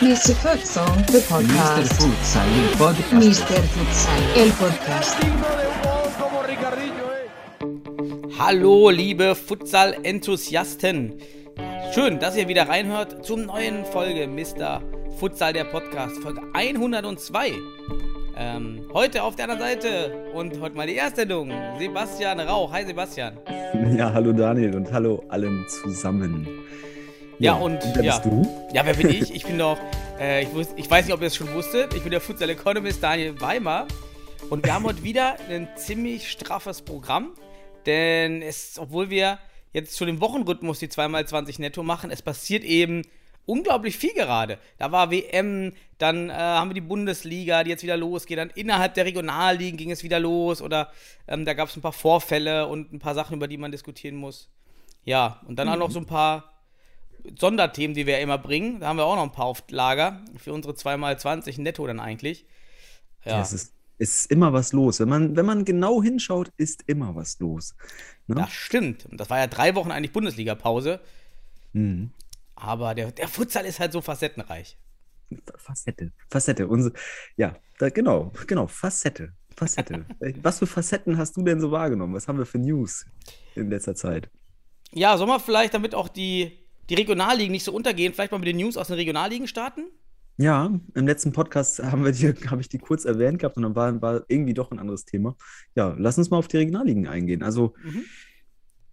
Mr. Futsal, the Mr. podcast. Futsal, el podcast. Mr. Futsal, el podcast. Hallo, liebe Futsal-Enthusiasten. Schön, dass ihr wieder reinhört zum neuen Folge Mr. Futsal, der Podcast, Folge 102. Ähm, heute auf der anderen Seite und heute mal die erste Sendung, Sebastian Rauch. Hi Sebastian. Ja, hallo Daniel und hallo allen zusammen. Ja, und wer ja. bist du? Ja, wer bin ich? Ich bin doch, äh, ich, wus- ich weiß nicht, ob ihr es schon wusstet, ich bin der Futsal Economist Daniel Weimar. Und wir haben heute wieder ein ziemlich straffes Programm, denn es, obwohl wir jetzt schon im Wochenrhythmus die 2x20 netto machen, es passiert eben unglaublich viel gerade. Da war WM, dann äh, haben wir die Bundesliga, die jetzt wieder losgeht, dann innerhalb der Regionalligen ging es wieder los oder ähm, da gab es ein paar Vorfälle und ein paar Sachen, über die man diskutieren muss. Ja, und dann auch noch so ein paar Sonderthemen, die wir immer bringen. Da haben wir auch noch ein paar auf Lager für unsere 2x20 netto dann eigentlich. Ja, Es ist, ist immer was los. Wenn man, wenn man genau hinschaut, ist immer was los. Ne? das stimmt. Und das war ja drei Wochen eigentlich Bundesliga-Pause. Mhm. Aber der, der Futsal ist halt so facettenreich. Facette. Facette. Unsere, ja, da, genau, genau. Facette. Facette. Äh, was für Facetten hast du denn so wahrgenommen? Was haben wir für News in letzter Zeit? Ja, soll man vielleicht, damit auch die, die Regionalligen nicht so untergehen, vielleicht mal mit den News aus den Regionalligen starten? Ja, im letzten Podcast haben wir die, habe ich die kurz erwähnt gehabt und dann war, war irgendwie doch ein anderes Thema. Ja, lass uns mal auf die Regionalligen eingehen. Also,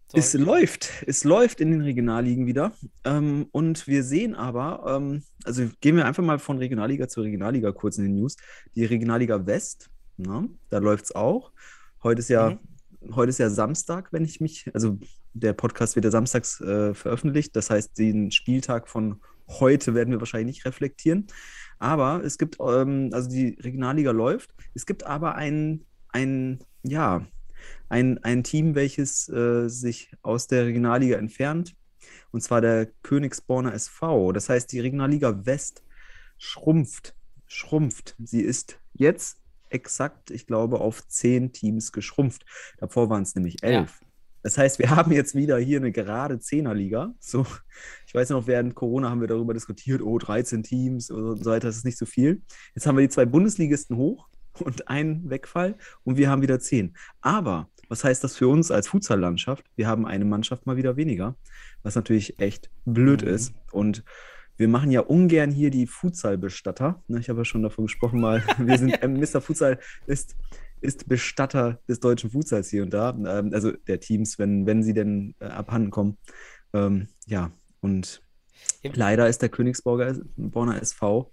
So, Es läuft, es läuft in den Regionalligen wieder. Ähm, und wir sehen aber, ähm, also gehen wir einfach mal von Regionalliga zu Regionalliga kurz in den News. Die Regionalliga West, na, da läuft es auch. Heute ist ja, heute ist ja Samstag, wenn ich mich, also der Podcast wird ja samstags äh, veröffentlicht. Das heißt, den Spieltag von heute werden wir wahrscheinlich nicht reflektieren. Aber es gibt, ähm, also die Regionalliga läuft. Es gibt aber ein, ein, ja, ein, ein Team, welches äh, sich aus der Regionalliga entfernt, und zwar der Königsborner SV. Das heißt, die Regionalliga West schrumpft, schrumpft. Sie ist jetzt exakt, ich glaube, auf zehn Teams geschrumpft. Davor waren es nämlich elf. Das heißt, wir haben jetzt wieder hier eine gerade Zehnerliga. So, ich weiß noch, während Corona haben wir darüber diskutiert, oh, 13 Teams und so weiter, das ist nicht so viel. Jetzt haben wir die zwei Bundesligisten hoch und einen Wegfall und wir haben wieder zehn. Aber was heißt das für uns als Futsallandschaft? Wir haben eine Mannschaft mal wieder weniger, was natürlich echt blöd Mhm. ist. Und wir machen ja ungern hier die Futsalbestatter. Ne, Ich habe ja schon davon gesprochen mal. Wir sind, ähm, Mr. Futsal ist, ist Bestatter des deutschen Futsals hier und da. Ähm, also der Teams, wenn, wenn sie denn äh, abhanden kommen. Ähm, ja, und Ja. leider ist der Königsborger Borner SV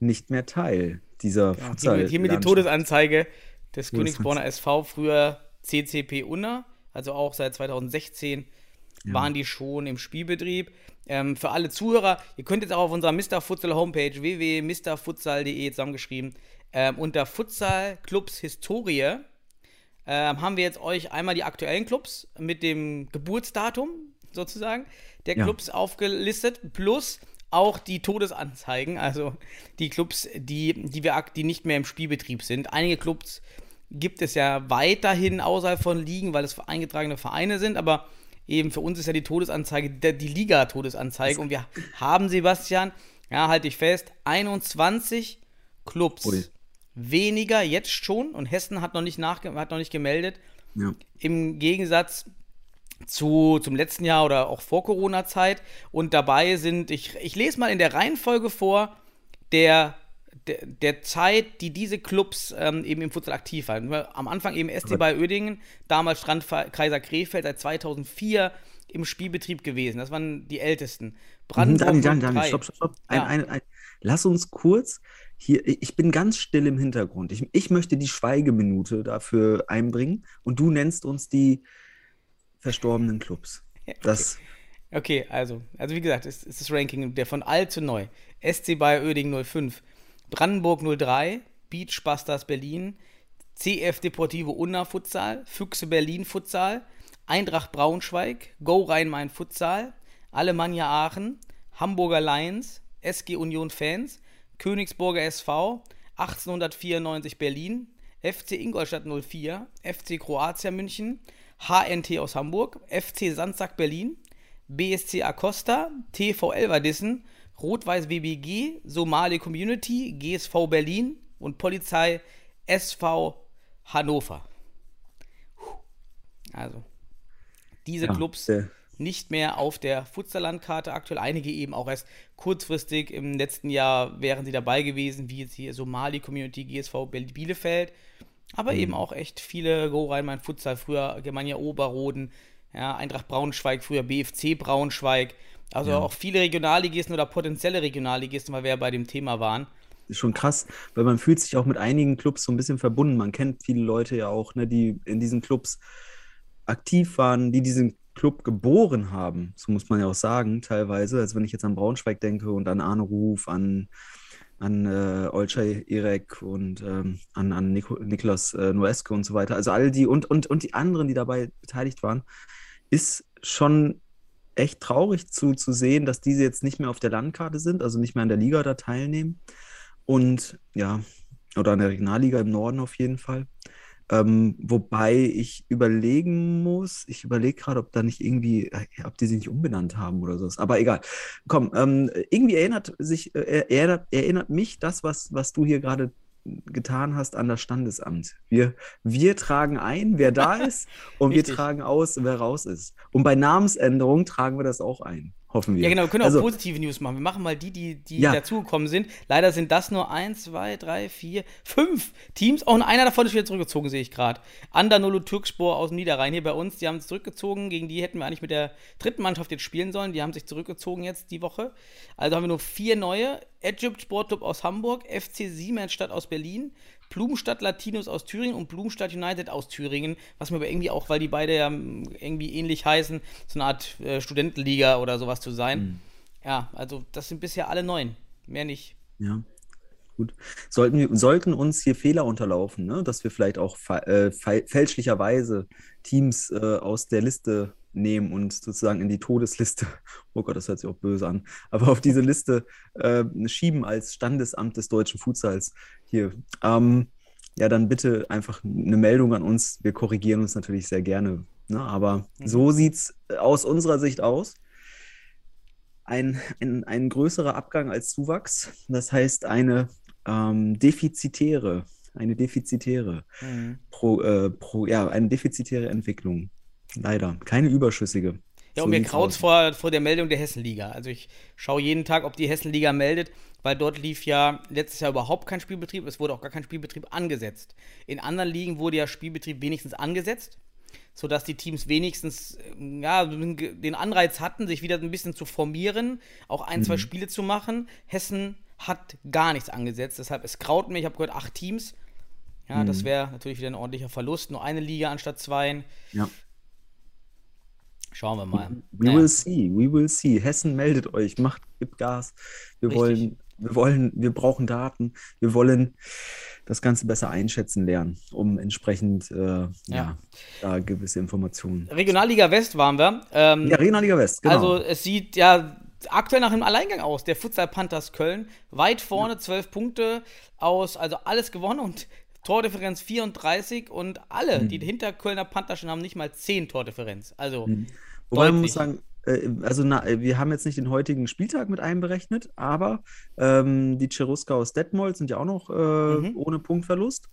nicht mehr Teil dieser Ja, Futsal. hier, mit die. Todesanzeige des. Königsborner SV, früher CCP Unna, also auch seit 2016 waren die schon im Spielbetrieb. Ähm, für alle Zuhörer, ihr könnt jetzt auch auf unserer Mr. Futsal Homepage www.mrfutsal.de zusammengeschrieben ähm, unter Futsal Clubs Historie ähm, haben wir jetzt euch einmal die aktuellen Clubs mit dem Geburtsdatum sozusagen der Ja. Clubs aufgelistet, plus auch die Todesanzeigen, also die Clubs, die, die, wir, die nicht mehr im Spielbetrieb sind. Einige Clubs gibt es ja weiterhin außerhalb von Ligen, weil es eingetragene Vereine sind, aber eben für uns ist ja die Todesanzeige die Liga-Todesanzeige und wir haben, Sebastian, ja, halte ich fest, 21 Clubs Ui. weniger jetzt schon und Hessen hat noch nicht, nachge hat noch nicht gemeldet. Ja. Im Gegensatz zu, zum letzten Jahr oder auch vor Corona-Zeit. Und dabei sind, ich, ich lese mal in der Reihenfolge vor, der, der, der Zeit, die diese Clubs ähm, eben im Futsal aktiv waren. Am Anfang eben SC bei Oedingen, damals Strandkaiser Krefeld seit 2004 im Spielbetrieb gewesen. Das waren die ältesten. Mhm, Brandenburg Daniel, 03. Daniel, stopp, stopp, stopp. Ein, Ja. ein, ein, lass uns kurz hier, ich bin ganz still im Hintergrund. Ich, ich möchte die Schweigeminute dafür einbringen und du nennst uns die verstorbenen Clubs. Das, Okay, also, also wie gesagt, es ist das Ranking der von alt zu neu. SC Bayer Oeding 05, Brandenburg 03, Beach Busters Berlin, CF Deportivo Unna Futsal, Füchse Berlin Futsal, Eintracht Braunschweig, Go Rhein-Main Futsal, Alemannia Aachen, Hamburger Lions, SG Union Fans, Königsburger SV, 1894 Berlin, FC Ingolstadt 04, FC Kroatia München, HNT aus Hamburg, FC Sandsack Berlin, BSC Acosta, TV Elverdissen, Rot-Weiß WBG, Somali Community, GSV Berlin und Polizei SV Hannover. Also, diese Ja, Clubs der- nicht mehr auf der Futsallandkarte aktuell. Einige eben auch erst kurzfristig im letzten Jahr wären sie dabei gewesen, wie jetzt hier Somali Community, GSV Bielefeld. Aber Mhm. eben auch echt viele Go Rhein-Main Futsal, früher Germania Oberroden, ja, Eintracht Braunschweig, früher BFC Braunschweig. Also Ja. auch viele Regionalligisten oder potenzielle Regionalligisten, weil wir ja bei dem Thema waren. ist schon krass, weil man fühlt sich auch mit einigen Clubs so ein bisschen verbunden. Man kennt viele Leute ja auch, ne, die in diesen Clubs aktiv waren, die diesen Club geboren haben. So muss man ja auch sagen, teilweise. Also wenn ich jetzt an Braunschweig denke und an Arne Ruf, an, an äh, Olcay Irek und ähm, an, an Nico, Niklas äh, Noeske und so weiter. Also all die und, und, und die anderen, die dabei beteiligt waren, ist schon echt traurig zu, zu sehen, dass diese jetzt nicht mehr auf der Landkarte sind, also nicht mehr an der Liga da teilnehmen. Und ja, oder an der Regionalliga im Norden auf jeden Fall. Ähm, wobei ich überlegen muss, ich überlege gerade, ob da nicht irgendwie, äh, ob die sich nicht umbenannt haben oder so. Aber egal. Komm, ähm, irgendwie erinnert sich, äh, erinnert, erinnert mich das, was, was du hier gerade getan hast, an das Standesamt. Wir, wir tragen ein, wer da ist, und wir tragen aus, wer raus ist. Und bei Namensänderung tragen wir das auch ein, hoffen wir. Ja, genau, wir können auch Also- positive News machen. Wir machen mal die, die, die Ja. dazugekommen sind. Leider sind das nur eins, zwei, drei, vier, fünf Teams. Auch einer davon ist wieder zurückgezogen, sehe ich gerade. Andanolu Türkspor aus dem Niederrhein hier bei uns. Die haben es zurückgezogen. Gegen die hätten wir eigentlich mit der dritten Mannschaft jetzt spielen sollen. Die haben sich zurückgezogen jetzt die Woche. Also haben wir nur vier neue. Egypt Sportclub aus Hamburg, FC Siemensstadt aus Berlin, Blumenstadt Latinos aus Thüringen und Blumenstadt United aus Thüringen. Was mir aber irgendwie auch, weil die beide ja mm, irgendwie ähnlich heißen, so eine Art äh, Studentenliga oder sowas zu sein. Ja, also das sind bisher alle neun. Mehr nicht. Ja, gut. Sollten, wir, sollten uns hier Fehler unterlaufen, ne? dass wir vielleicht auch fa- äh, fäl- fälschlicherweise Teams äh, aus der Liste nehmen und sozusagen in die Todesliste, oh Gott, das hört sich auch böse an, aber auf diese Liste äh, schieben als Standesamt des deutschen Futsals hier. Ähm, ja, dann bitte einfach eine Meldung an uns. Wir korrigieren uns natürlich sehr gerne. Ne? Aber so sieht es aus unserer Sicht aus ein, ein, ein größerer Abgang als Zuwachs. Das heißt, eine ähm, defizitäre, eine defizitäre, pro, äh, pro, ja, eine defizitäre Entwicklung. Leider. Keine überschüssige. Ja, So und mir sieht's kraut's aus. vor, vor der Meldung der Hessenliga. Also ich schaue jeden Tag, ob die Hessenliga meldet, weil dort lief ja letztes Jahr überhaupt kein Spielbetrieb. Es wurde auch gar kein Spielbetrieb angesetzt. In anderen Ligen wurde ja Spielbetrieb wenigstens angesetzt, sodass die Teams wenigstens ähm, ja, den Anreiz hatten, sich wieder ein bisschen zu formieren, auch ein, Mhm. zwei Spiele zu machen. Hessen hat gar nichts angesetzt, deshalb es kraut mir. Ich habe gehört, acht Teams. Ja, Mhm. das wäre natürlich wieder ein ordentlicher Verlust. Nur eine Liga anstatt zwei. Ja. Schauen wir mal. We Naja. will see, we will see. Hessen meldet euch, macht, gibt Gas. Wir Richtig. wollen, wir wollen, wir brauchen Daten. Wir wollen das Ganze besser einschätzen lernen, um entsprechend äh, ja. da gewisse Informationen. Regionalliga West waren wir. Ähm, Ja, Regionalliga West, genau. Also es sieht ja aktuell nach einem Alleingang aus. Der Futsal Panthers Köln weit vorne, zwölf Punkte aus, also alles gewonnen und Tordifferenz 34 und alle, Mhm. die hinter Kölner Panther schon haben, nicht mal 10 Tordifferenz. Also Wobei man muss sagen, also na, äh, wir haben jetzt nicht den heutigen Spieltag mit einberechnet, aber ähm, die Cherusker aus Detmold sind ja auch noch äh, Mhm. ohne Punktverlust.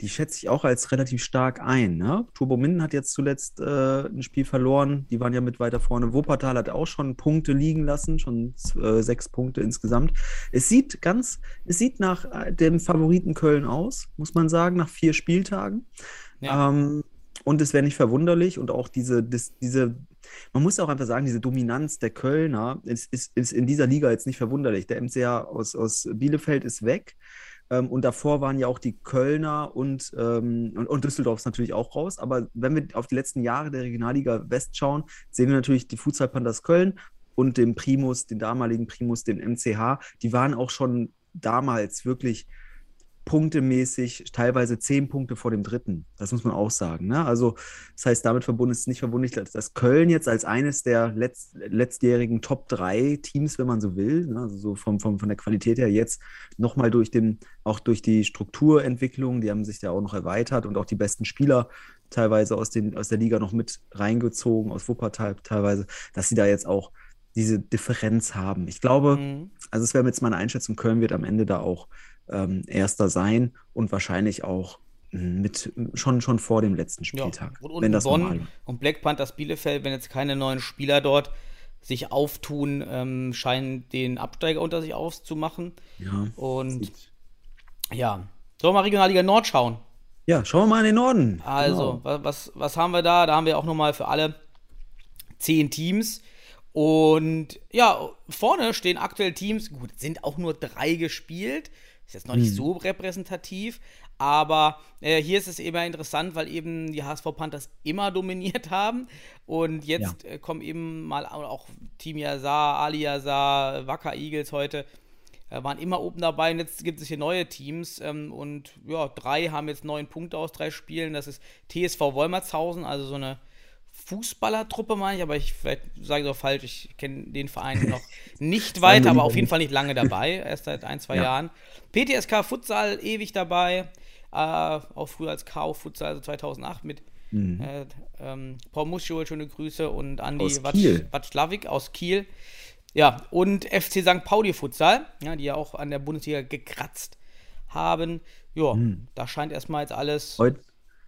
Die schätze ich auch als relativ stark ein. Ne? Turbo Minden hat jetzt zuletzt äh, ein Spiel verloren. Die waren ja mit weiter vorne. Wuppertal hat auch schon Punkte liegen lassen, schon äh, sechs Punkte insgesamt. Es sieht ganz, es sieht nach äh, dem Favoriten Köln aus, muss man sagen, nach vier Spieltagen. Ja. Ähm, und es wäre nicht verwunderlich und auch diese, dis, diese, man muss auch einfach sagen, diese Dominanz der Kölner ist, ist, ist in dieser Liga jetzt nicht verwunderlich. Der MCA aus, aus Bielefeld ist weg. Ähm, und davor waren ja auch die Kölner und, ähm, und, und Düsseldorf natürlich auch raus. Aber wenn wir auf die letzten Jahre der Regionalliga West schauen, sehen wir natürlich die Futsal Panthers Köln und den Primus, den damaligen Primus, den MCH. Die waren auch schon damals wirklich punktemäßig teilweise zehn Punkte vor dem dritten. Das muss man auch sagen. Ne? Also, das heißt, damit verbunden ist es nicht dass, dass Köln jetzt als eines der letzt, letztjährigen Top 3 Teams, wenn man so will, ne? also so vom, vom, von der Qualität her jetzt nochmal durch den, auch durch die Strukturentwicklung, die haben sich ja auch noch erweitert und auch die besten Spieler teilweise aus, den, aus der Liga noch mit reingezogen, aus Wuppertal teilweise, dass sie da jetzt auch diese Differenz haben. Ich glaube, mhm. also es wäre jetzt meine Einschätzung, Köln wird am Ende da auch ähm, Erster sein und wahrscheinlich auch hm, mit schon, schon vor dem letzten Spieltag. Ja, und, und wenn das Bonn und Black Panthers Bielefeld, wenn jetzt keine neuen Spieler dort sich auftun, ähm, scheinen den Absteiger unter sich auszumachen. Ja. Und ja, sollen wir mal Regionalliga Nord schauen? Ja, schauen wir mal in den Norden. Also, genau. was, was haben wir da? Da haben wir auch nochmal für alle zehn Teams. Und ja, vorne stehen aktuell Teams, gut, sind auch nur drei gespielt. Ist jetzt noch nicht mhm. so repräsentativ, aber äh, hier ist es eben interessant, weil eben die HSV Panthers immer dominiert haben. Und jetzt ja. äh, kommen eben mal auch Team Yazar, Ali Yazar, Wacker Eagles heute, äh, waren immer oben dabei. Und jetzt gibt es hier neue Teams. Ähm, und ja, drei haben jetzt neun Punkte aus drei Spielen. Das ist TSV Wolmertshausen, also so eine Fußballertruppe, meine ich, aber ich vielleicht sage ich auch falsch, ich kenne den Verein noch nicht weiter, aber auf jeden Fall nicht lange dabei, erst seit ein, zwei ja. Jahren. PTSK Futsal ewig dabei, äh, auch früher als KO Futsal, also 2008 mit mhm. äh, ähm, Paul Muschel, schöne Grüße und Andi Watschlawik aus Kiel. Ja, und FC St. Pauli Futsal, ja, die ja auch an der Bundesliga gekratzt haben. Ja, mhm. da scheint erstmal jetzt alles. Heute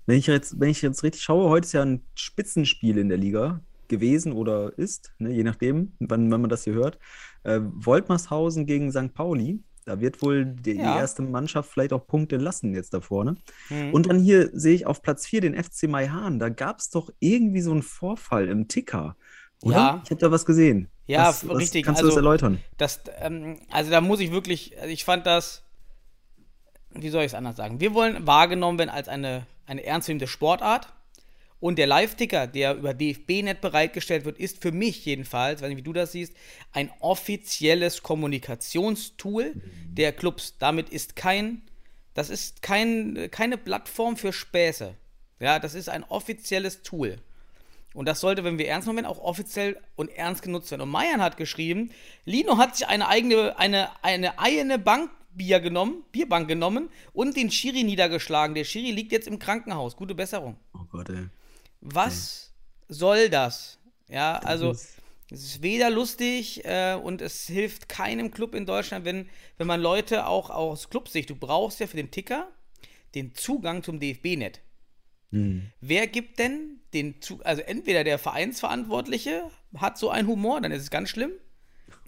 wenn ich jetzt, wenn ich jetzt richtig schaue, heute ist ja ein Spitzenspiel in der Liga gewesen oder ist, ne, je nachdem, wann, wann man das hier hört. Äh, Woltmershausen gegen St. Pauli. Da wird wohl die, ja. die, erste Mannschaft vielleicht auch Punkte lassen jetzt da vorne. Mhm. Und dann hier sehe ich auf Platz 4 den FC Maihan. Da gab es doch irgendwie so einen Vorfall im Ticker. Oder? Ja. Ich habe da was gesehen. Ja, was, richtig. kannst also, du das erläutern? Das, ähm, also da muss ich wirklich, also ich fand das, wie soll ich es anders sagen? Wir wollen wahrgenommen werden als eine eine ernstzunehmende Sportart. Und der Live-Ticker, der über DFB-Net bereitgestellt wird, ist für mich jedenfalls, weiß nicht, wie du das siehst, ein offizielles Kommunikationstool der Clubs. Damit ist kein, das ist kein, keine Plattform für Späße. Ja, das ist ein offizielles Tool. Und das sollte, wenn wir ernst nehmen, auch offiziell und ernst genutzt werden. Und Meier hat geschrieben, Lino hat sich eine eigene, eine, eine eigene Bank Bier genommen, Bierbank genommen und den Schiri niedergeschlagen. Der Schiri liegt jetzt im Krankenhaus. Gute Besserung. Oh Gott, ey. Was okay. soll das? Ja, also es ist weder lustig äh, und es hilft keinem Club in Deutschland, wenn, wenn man Leute auch aus Clubsicht, du brauchst ja für den Ticker den Zugang zum DFB-Net. Hm. Wer gibt denn den Zugang? Also entweder der Vereinsverantwortliche hat so einen Humor, dann ist es ganz schlimm.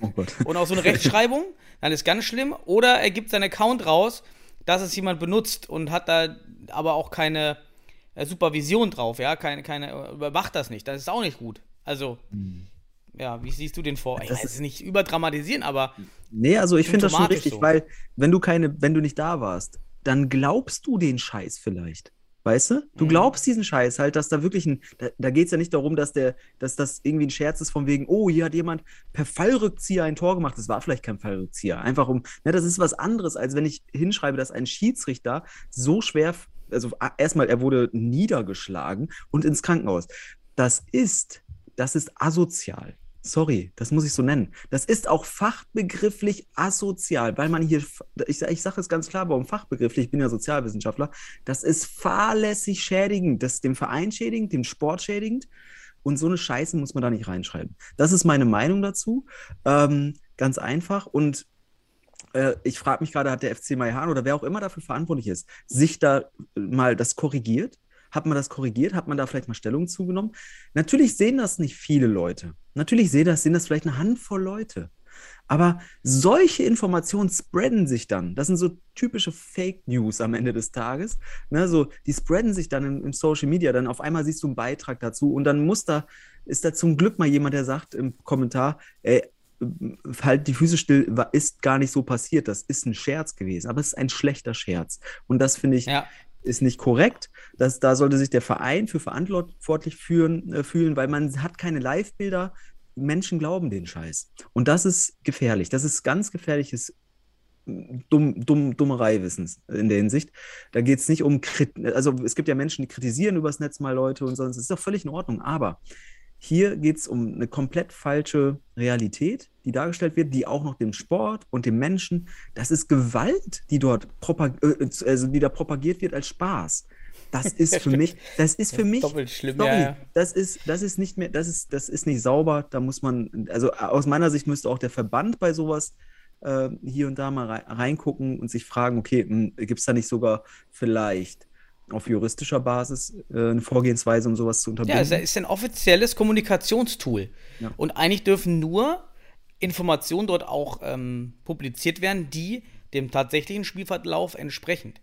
Oh. Und auch so eine Rechtschreibung, dann ist ganz schlimm. Oder er gibt seinen Account raus, dass es jemand benutzt und hat da aber auch keine äh, Supervision drauf, ja, keine, keine, überwacht das nicht. Das ist auch nicht gut. Also, hm. ja, wie siehst du den vor? Ich weiß es nicht überdramatisieren, aber. Nee, also ich finde das schon richtig, so. weil wenn du keine, wenn du nicht da warst, dann glaubst du den Scheiß vielleicht. Weißt du? Du mhm. glaubst diesen Scheiß halt, dass da wirklich ein. Da, da geht es ja nicht darum, dass der, dass das irgendwie ein Scherz ist von wegen, oh, hier hat jemand per Fallrückzieher ein Tor gemacht. Das war vielleicht kein Fallrückzieher. Einfach um. Ne, das ist was anderes, als wenn ich hinschreibe, dass ein Schiedsrichter so schwer. Also erstmal, er wurde niedergeschlagen und ins Krankenhaus. Das ist, das ist asozial. Sorry, das muss ich so nennen. Das ist auch fachbegrifflich asozial, weil man hier, ich, ich sage es ganz klar, warum fachbegrifflich, ich bin ja Sozialwissenschaftler, das ist fahrlässig schädigend, das ist dem Verein schädigend, dem Sport schädigend und so eine Scheiße muss man da nicht reinschreiben. Das ist meine Meinung dazu, ähm, ganz einfach und äh, ich frage mich gerade, hat der FC Maihan oder wer auch immer dafür verantwortlich ist, sich da mal das korrigiert? Hat man das korrigiert? Hat man da vielleicht mal Stellung zugenommen? Natürlich sehen das nicht viele Leute. Natürlich sehen das, sehen das vielleicht eine Handvoll Leute. Aber solche Informationen spreaden sich dann. Das sind so typische Fake News am Ende des Tages. Ne, so, die spreaden sich dann im, Social Media. Dann auf einmal siehst du einen Beitrag dazu und dann muss da, ist da zum Glück mal jemand, der sagt im Kommentar, ey, halt die Füße still, ist gar nicht so passiert. Das ist ein Scherz gewesen, aber es ist ein schlechter Scherz. Und das finde ich, ja ist nicht korrekt. Das, da sollte sich der Verein für verantwortlich führen, äh, fühlen, weil man hat keine Live-Bilder. Menschen glauben den Scheiß. Und das ist gefährlich. Das ist ganz gefährliches dumm, dumm, Dummerei Wissens in der Hinsicht. Da geht es nicht um, also es gibt ja Menschen, die kritisieren übers Netz mal Leute und sonst, das ist doch völlig in Ordnung, aber hier geht es um eine komplett falsche Realität, die dargestellt wird, die auch noch dem Sport und dem Menschen, das ist Gewalt, die dort äh, also die da propagiert wird als Spaß. Das ist für mich, das ist für mich, Doppelt schlimm, sorry, ja, ja. das ist, das ist nicht mehr, das ist, das ist nicht sauber. Da muss man, also aus meiner Sicht müsste auch der Verband bei sowas äh, hier und da mal rei- reingucken und sich fragen, okay, gibt es da nicht sogar vielleicht auf juristischer Basis äh, eine Vorgehensweise, um sowas zu unterbinden? Ja, es ist ein offizielles Kommunikationstool. Ja. Und eigentlich dürfen nur Informationen dort auch ähm, publiziert werden, die dem tatsächlichen Spielverlauf entsprechen.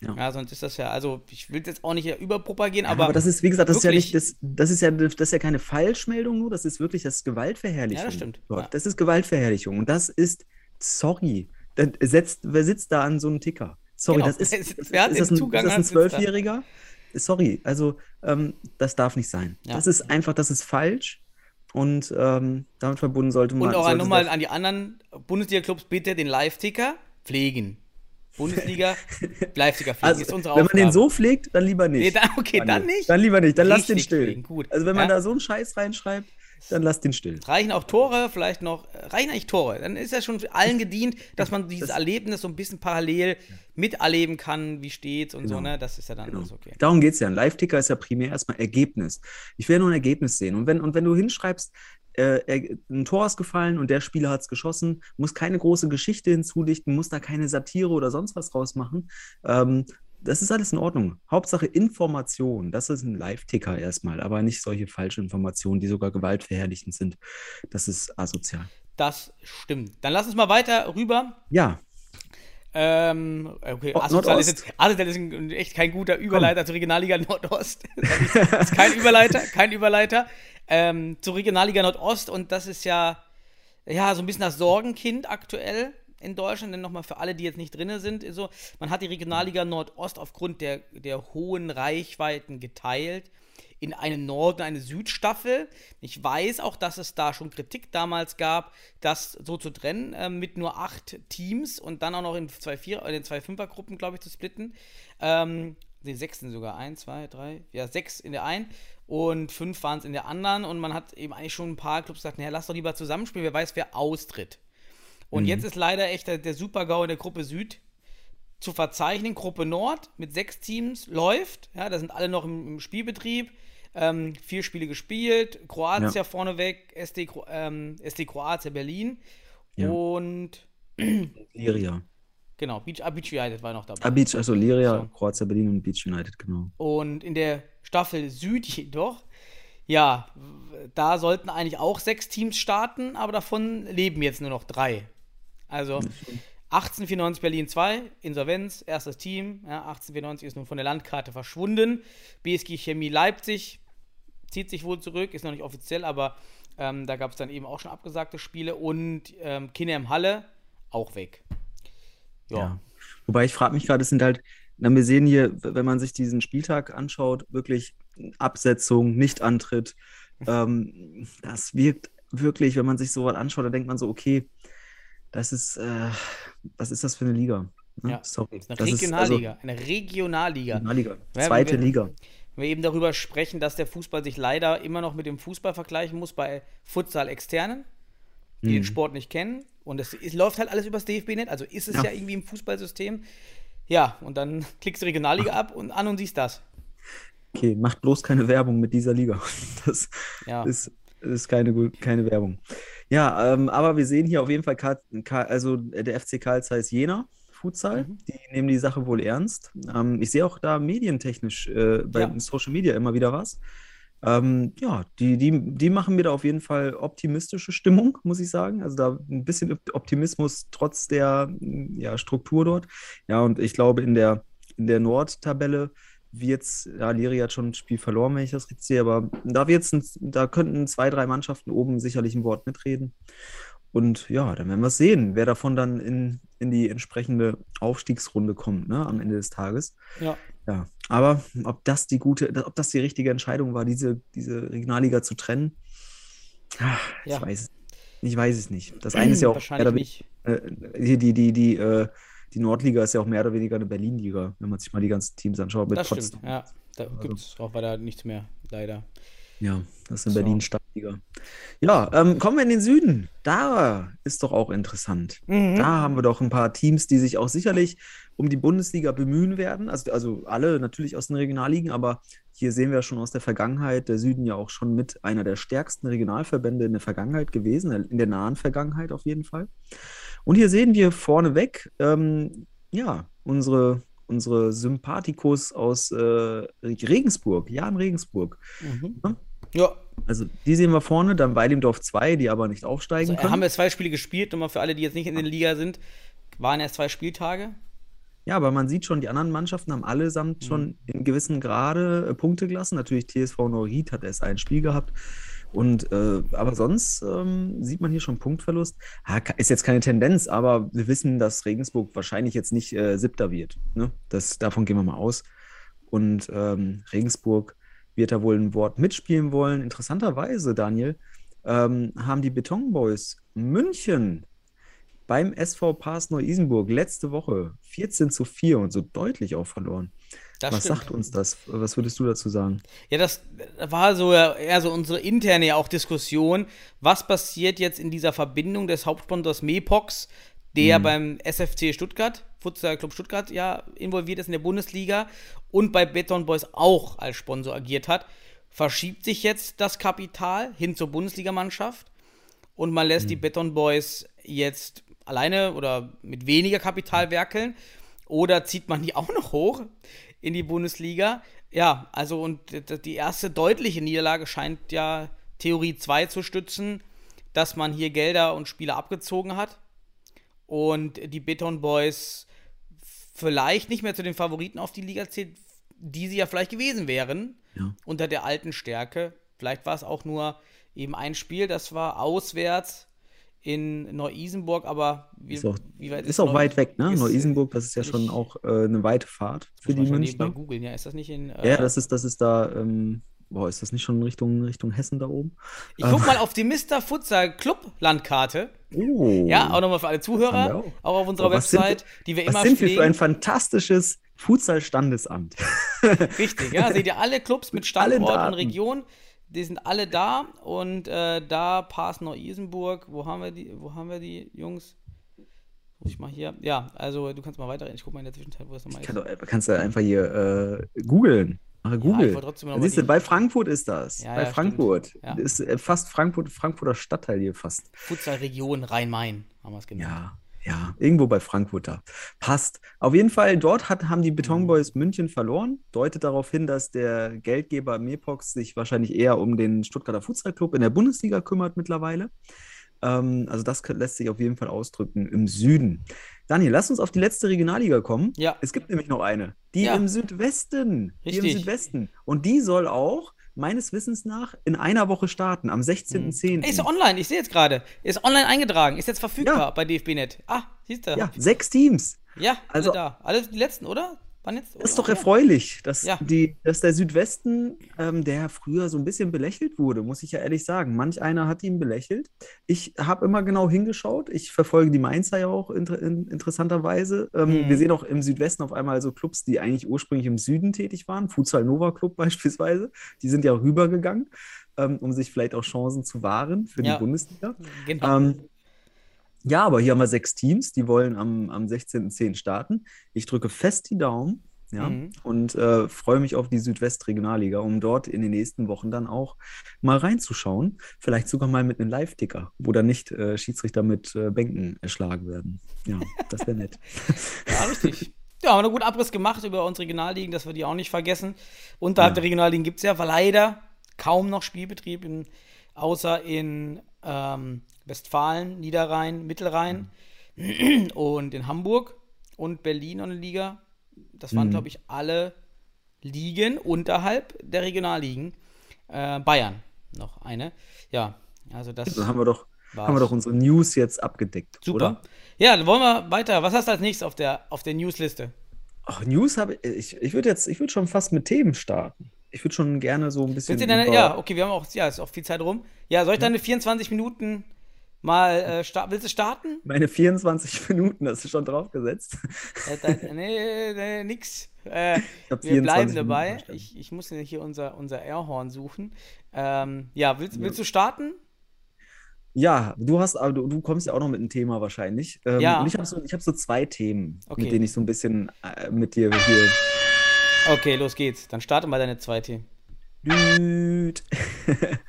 Ja. Ja. sonst ist das ja, also ich will jetzt auch nicht überpropagieren, aber, aber, das ist, wie gesagt, das ist ja wirklich- nicht, das, das ist ja, das ist ja keine Falschmeldung nur, das ist wirklich, das ist Gewaltverherrlichung. Ja, das stimmt. dort. Ja. Das ist Gewaltverherrlichung und das ist, sorry, dann setzt, wer sitzt da an so einem Ticker? Sorry, Genau, das ist, ist, den das ein, ist das ein? Zwölfjähriger? Sorry, also ähm, das darf nicht sein. Ja. Das ist einfach, das ist falsch und ähm, damit verbunden sollte man. und auch nochmal an die anderen Bundesliga-Clubs bitte den Live-Ticker pflegen. Bundesliga, Live-Ticker pflegen Also, ist unsere wenn man den so pflegt, dann lieber nicht. Nee, dann- okay, Daniel. dann nicht. Dann lieber nicht, dann lass den Richtig still. pflegen, gut. Also wenn man Ja. da so einen Scheiß reinschreibt, dann lass den still. Reichen auch Tore, vielleicht noch, reichen eigentlich Tore. Dann ist ja schon allen gedient, dass man dieses Das- Erlebnis so ein bisschen parallel miterleben kann, wie steht's und so, Genau. ne? Das ist ja dann Genau. alles okay. Darum geht es ja. Ein Live-Ticker ist ja primär erstmal Ergebnis. Ich will nur ein Ergebnis sehen. Und wenn, und wenn du hinschreibst, äh, ein Tor ist gefallen und der Spieler hat es geschossen, muss keine große Geschichte hinzudichten, muss da keine Satire oder sonst was draus machen. Ähm, das ist alles in Ordnung. Hauptsache Information. Das ist ein Live-Ticker erstmal, aber nicht solche falsche Informationen, die sogar gewaltverherrlichend sind. Das ist asozial. Das stimmt. Dann lass uns mal weiter rüber. Ja, Ähm, okay, Oh, Asozial ist, jetzt, Asozial ist echt kein guter Überleiter zur Regionalliga Nordost. Das ist kein Überleiter, kein Überleiter. Ähm, zur Regionalliga Nordost und das ist ja, ja, so ein bisschen das Sorgenkind aktuell in Deutschland, denn nochmal für alle, die jetzt nicht drin sind, so, man hat die Regionalliga Nordost aufgrund der, der hohen Reichweiten geteilt in eine Nord- und eine Südstaffel. Ich weiß auch, dass es da schon Kritik damals gab, das so zu trennen, äh, mit nur acht Teams und dann auch noch in zwei Vier, äh, in zwei Fünfergruppen, glaube ich, zu splitten. Ähm, den sechsten sogar. Eins, zwei, drei, ja, sechs in der einen und fünf waren es in der anderen. Und man hat eben eigentlich schon ein paar Clubs gesagt, naja, lass doch lieber zusammenspielen, wer weiß, wer austritt. Und jetzt ist leider echt der, der Super-GAU in der Gruppe Süd zu verzeichnen. Gruppe Nord mit sechs Teams läuft. Ja, da sind alle noch im, im Spielbetrieb. Ähm, vier Spiele gespielt. Kroatia Ja. vorneweg, SD, ähm, SD Kroatia Berlin. Ja. Und Liria. genau, Beach, ah, Beach United war noch dabei. Ah, Beach, also Liria, So. Kroatia, Berlin und Beach United, genau. Und in der Staffel Süd jedoch, ja, da sollten eigentlich auch sechs Teams starten, aber davon leben jetzt nur noch drei. Also 1894 Berlin 2, Insolvenz, erstes Team. Ja, 1894 ist nun von der Landkarte verschwunden. BSG Chemie Leipzig zieht sich wohl zurück, ist noch nicht offiziell, aber ähm, da gab es dann eben auch schon abgesagte Spiele. Und ähm, Kinnem Halle auch weg. Ja. Ja. Wobei ich frage mich gerade, es sind halt, na, wir sehen hier, wenn man sich diesen Spieltag anschaut, wirklich Absetzung, Nichtantritt. Ähm, das wirkt wirklich, wenn man sich sowas anschaut, da denkt man so, okay, das ist, äh, was ist das für eine Liga? Ne? Ja, Sorry. Eine Das ist also Regionalliga. eine Regionalliga. Regionalliga. Ja, Zweite wir- Liga. Wenn wir eben darüber sprechen, dass der Fußball sich leider immer noch mit dem Fußball vergleichen muss bei Futsal-Externen, die Mhm. den Sport nicht kennen. Und es, es läuft halt alles übers DFB-Net, also ist es ja. Ja. irgendwie im Fußballsystem. Ja, und dann klickst du Regionalliga ab und an und siehst das. Okay, macht bloß keine Werbung mit dieser Liga. Das Ja. ist, ist keine, keine Werbung. Ja, ähm, aber wir sehen hier auf jeden Fall, Karl, Karl, also der FC Karl Zeiss Jena, Futsal, Mhm. die nehmen die Sache wohl ernst. Ähm, ich sehe auch da medientechnisch äh, bei Ja. Social Media immer wieder was. Ähm, ja, die, die, die machen mir da auf jeden Fall optimistische Stimmung, muss ich sagen. Also da ein bisschen Optimismus trotz der ja, Struktur dort. Ja, und ich glaube, in der, in der Nordtabelle wird's, ja, Liri hat schon ein Spiel verloren, wenn ich das richtig sehe, aber da wird's ein, da könnten zwei, drei Mannschaften oben sicherlich ein Wort mitreden. Und ja, dann werden wir sehen, wer davon dann in, in die entsprechende Aufstiegsrunde kommt, ne, am Ende des Tages. ja. Ja, aber ob das die gute, ob das die richtige Entscheidung war, diese, diese Regionalliga zu trennen, ah, ich Ja. weiß. es. Ich weiß es nicht. Das eine ist ja auch Wahrscheinlich äh, hier die, die, die, äh, die Nordliga ist ja auch mehr oder weniger eine Berlin-Liga, wenn man sich mal die ganzen Teams anschaut. Mit Das stimmt, Potsdam. ja. Da gibt es auch weiter nichts mehr, leider. Ja, das ist in So. Berlin Stadtliga. Ja, ähm, kommen wir in den Süden. Da ist doch auch interessant. Mhm. Da haben wir doch ein paar Teams, die sich auch sicherlich um die Bundesliga bemühen werden. Also, also alle natürlich aus den Regionalligen, aber hier sehen wir schon aus der Vergangenheit, der Süden ja auch schon mit einer der stärksten Regionalverbände in der Vergangenheit gewesen, in der nahen Vergangenheit auf jeden Fall. Und hier sehen wir vorneweg, ähm, ja, unsere, unsere Sympathikus aus äh, Regensburg, Jan Regensburg. Mhm. Ja. Ja, Also die sehen wir vorne, dann Weidemdorf 2, die aber nicht aufsteigen also, können. haben wir zwei Spiele gespielt, nochmal für alle, die jetzt nicht in der Liga sind. Waren erst zwei Spieltage. Ja, aber man sieht schon, die anderen Mannschaften haben allesamt schon in gewissem Grade äh, Punkte gelassen. Natürlich TSV Neuried hat erst ein Spiel gehabt. Und äh, aber sonst ähm, sieht man hier schon Punktverlust. Ka- ist jetzt keine Tendenz, aber wir wissen, dass Regensburg wahrscheinlich jetzt nicht äh, Siebter wird. Ne? Das, davon gehen wir mal aus. Und ähm, Regensburg wird da wohl ein Wort mitspielen wollen. Interessanterweise, Daniel, ähm, haben die Betonboys München beim SV Pars Neu-Isenburg letzte Woche 14 zu 4 und so deutlich auch verloren. Das Was stimmt. sagt uns das? Was würdest du dazu sagen? Ja, das war so eher so unsere interne ja auch Diskussion. Was passiert jetzt in dieser Verbindung des Hauptsponsors Mepox, der beim SFC Stuttgart, Futsal Club Stuttgart, ja involviert ist in der Bundesliga und bei Beton Boys auch als Sponsor agiert hat? Verschiebt sich jetzt das Kapital hin zur Bundesligamannschaft und man lässt die Beton Boys jetzt alleine oder mit weniger Kapital werkeln oder zieht man die auch noch hoch in die Bundesliga? Ja, also und die erste deutliche Niederlage scheint ja Theorie 2 zu stützen, dass man hier Gelder und Spieler abgezogen hat und die Beton Boys vielleicht nicht mehr zu den Favoriten auf die Liga zählt, die sie ja vielleicht gewesen wären Ja. unter der alten Stärke. Vielleicht war es auch nur eben ein Spiel, das war auswärts in Neu-Isenburg, aber wie, Ist auch, wie weit ist auch Neu- weit weg, ne? ist- Neu-Isenburg, das ist ja ist schon auch äh, eine weite Fahrt für die Münchner. googeln, ja, ist das nicht in. Äh, Ja, das ist, das ist da, ähm, boah, ist das nicht schon Richtung, Richtung Hessen da oben? ich guck mal auf die Mr. Futsal Club Landkarte. Oh. Ja, auch nochmal für alle Zuhörer, auch. auch. auf unserer Oh, was sind Website, die wir Was immer sind wir für ein pflegen. fantastisches Futsal-Standesamt? Richtig, ja, seht ihr alle Clubs mit allen Standort und. Region, die sind alle da und äh, da Pass Neu-Isenburg, wo haben wir die, wo haben wir die Jungs? Muss ich mal hier, ja, also du kannst mal weiterreden, ich guck mal in der Zwischenzeit, wo es nochmal ist. Doch, kannst du einfach hier äh, googeln. Mache Google. mal Siehst du, bei Frankfurt ist das. Ja, bei ja, Frankfurt. Ja. Ist äh, fast Frankfurt, Frankfurter Stadtteil hier fast. Futsal-Region Rhein-Main haben wir es genannt. Ja, ja, irgendwo bei Frankfurt da. Passt. Auf jeden Fall, dort hat, haben die Betonboys München verloren. Deutet darauf hin, dass der Geldgeber Mepox sich wahrscheinlich eher um den Stuttgarter Futsal Club in der Bundesliga kümmert mittlerweile. Ähm, also das lässt sich auf jeden Fall ausdrücken im Süden. Daniel, lass uns auf die letzte Regionalliga kommen. Ja. Es gibt nämlich noch eine. Die Ja. im Südwesten. Die im Richtig. Südwesten. Und die soll auch meines Wissens nach in einer Woche starten, am 16.10. Ey, ist online, ich sehe jetzt gerade. Ist online eingetragen, ist jetzt verfügbar Ja. bei DFB.net. Ah, siehst du? Ja, sechs Teams. Ja, Also- alle da. Alle die letzten, oder? Wann jetzt? Das ist doch erfreulich, dass, Ja. die, dass der Südwesten, ähm, der früher so ein bisschen belächelt wurde, muss ich ja ehrlich sagen. Manch einer hat ihn belächelt. Ich habe immer genau hingeschaut. Ich verfolge die Mainzer ja auch inter, in, interessanterweise. Ähm, Mhm. Wir sehen auch im Südwesten auf einmal so Clubs, die eigentlich ursprünglich im Süden tätig waren. Futsal Nova Club beispielsweise. Die sind ja rübergegangen, ähm, um sich vielleicht auch Chancen zu wahren für Ja. die Bundesliga. Genau. Ja, aber hier haben wir sechs Teams, die wollen am, am 16.10 starten. Ich drücke fest die Daumen ja, Mhm. und äh, freue mich auf die Südwestregionalliga, um dort in den nächsten Wochen dann auch mal reinzuschauen. Vielleicht sogar mal mit einem Live-Ticker, wo dann nicht äh, Schiedsrichter mit äh, Bänken erschlagen werden. Ja, das wäre nett. Ja, richtig. Ja, haben wir einen guten Abriss gemacht über unsere Regionalligen, dass wir die auch nicht vergessen. Unterhalb Ja. der Regionalligen gibt es ja leider kaum noch Spielbetrieb, in, außer in ähm, Westfalen, Niederrhein, Mittelrhein und in Hamburg und Berlin noch eine Liga. Das waren, Mhm. glaube ich, alle Ligen unterhalb der Regionalligen. Äh, Bayern noch eine. Ja, also das Dann haben wir doch, war's. haben wir doch unsere News jetzt abgedeckt, Super. oder? Ja, dann wollen wir weiter. Was hast du als nächstes auf der, auf der Newsliste? Ach, News habe ich, ich, ich würde jetzt, ich würde schon fast mit Themen starten. Ich würde schon gerne so ein bisschen deine, ja, okay, wir haben auch, ja, ist auch viel Zeit rum. Ja, soll ich deine 24 Minuten mal, äh, willst du starten? Meine 24 Minuten hast du schon draufgesetzt. Äh, da, nee, nee, nix. Äh, wir 24 bleiben dabei. Ich, ich muss hier unser, unser Airhorn suchen. Ähm, ja, willst, willst du starten? Ja, du hast, aber du, du kommst ja auch noch mit einem Thema wahrscheinlich. Ähm, Ja. Und ich habe so, ich hab so zwei Themen, Okay. mit denen ich so ein bisschen äh, mit dir hier. Okay, los geht's. Dann starte mal deine zweite. Düt.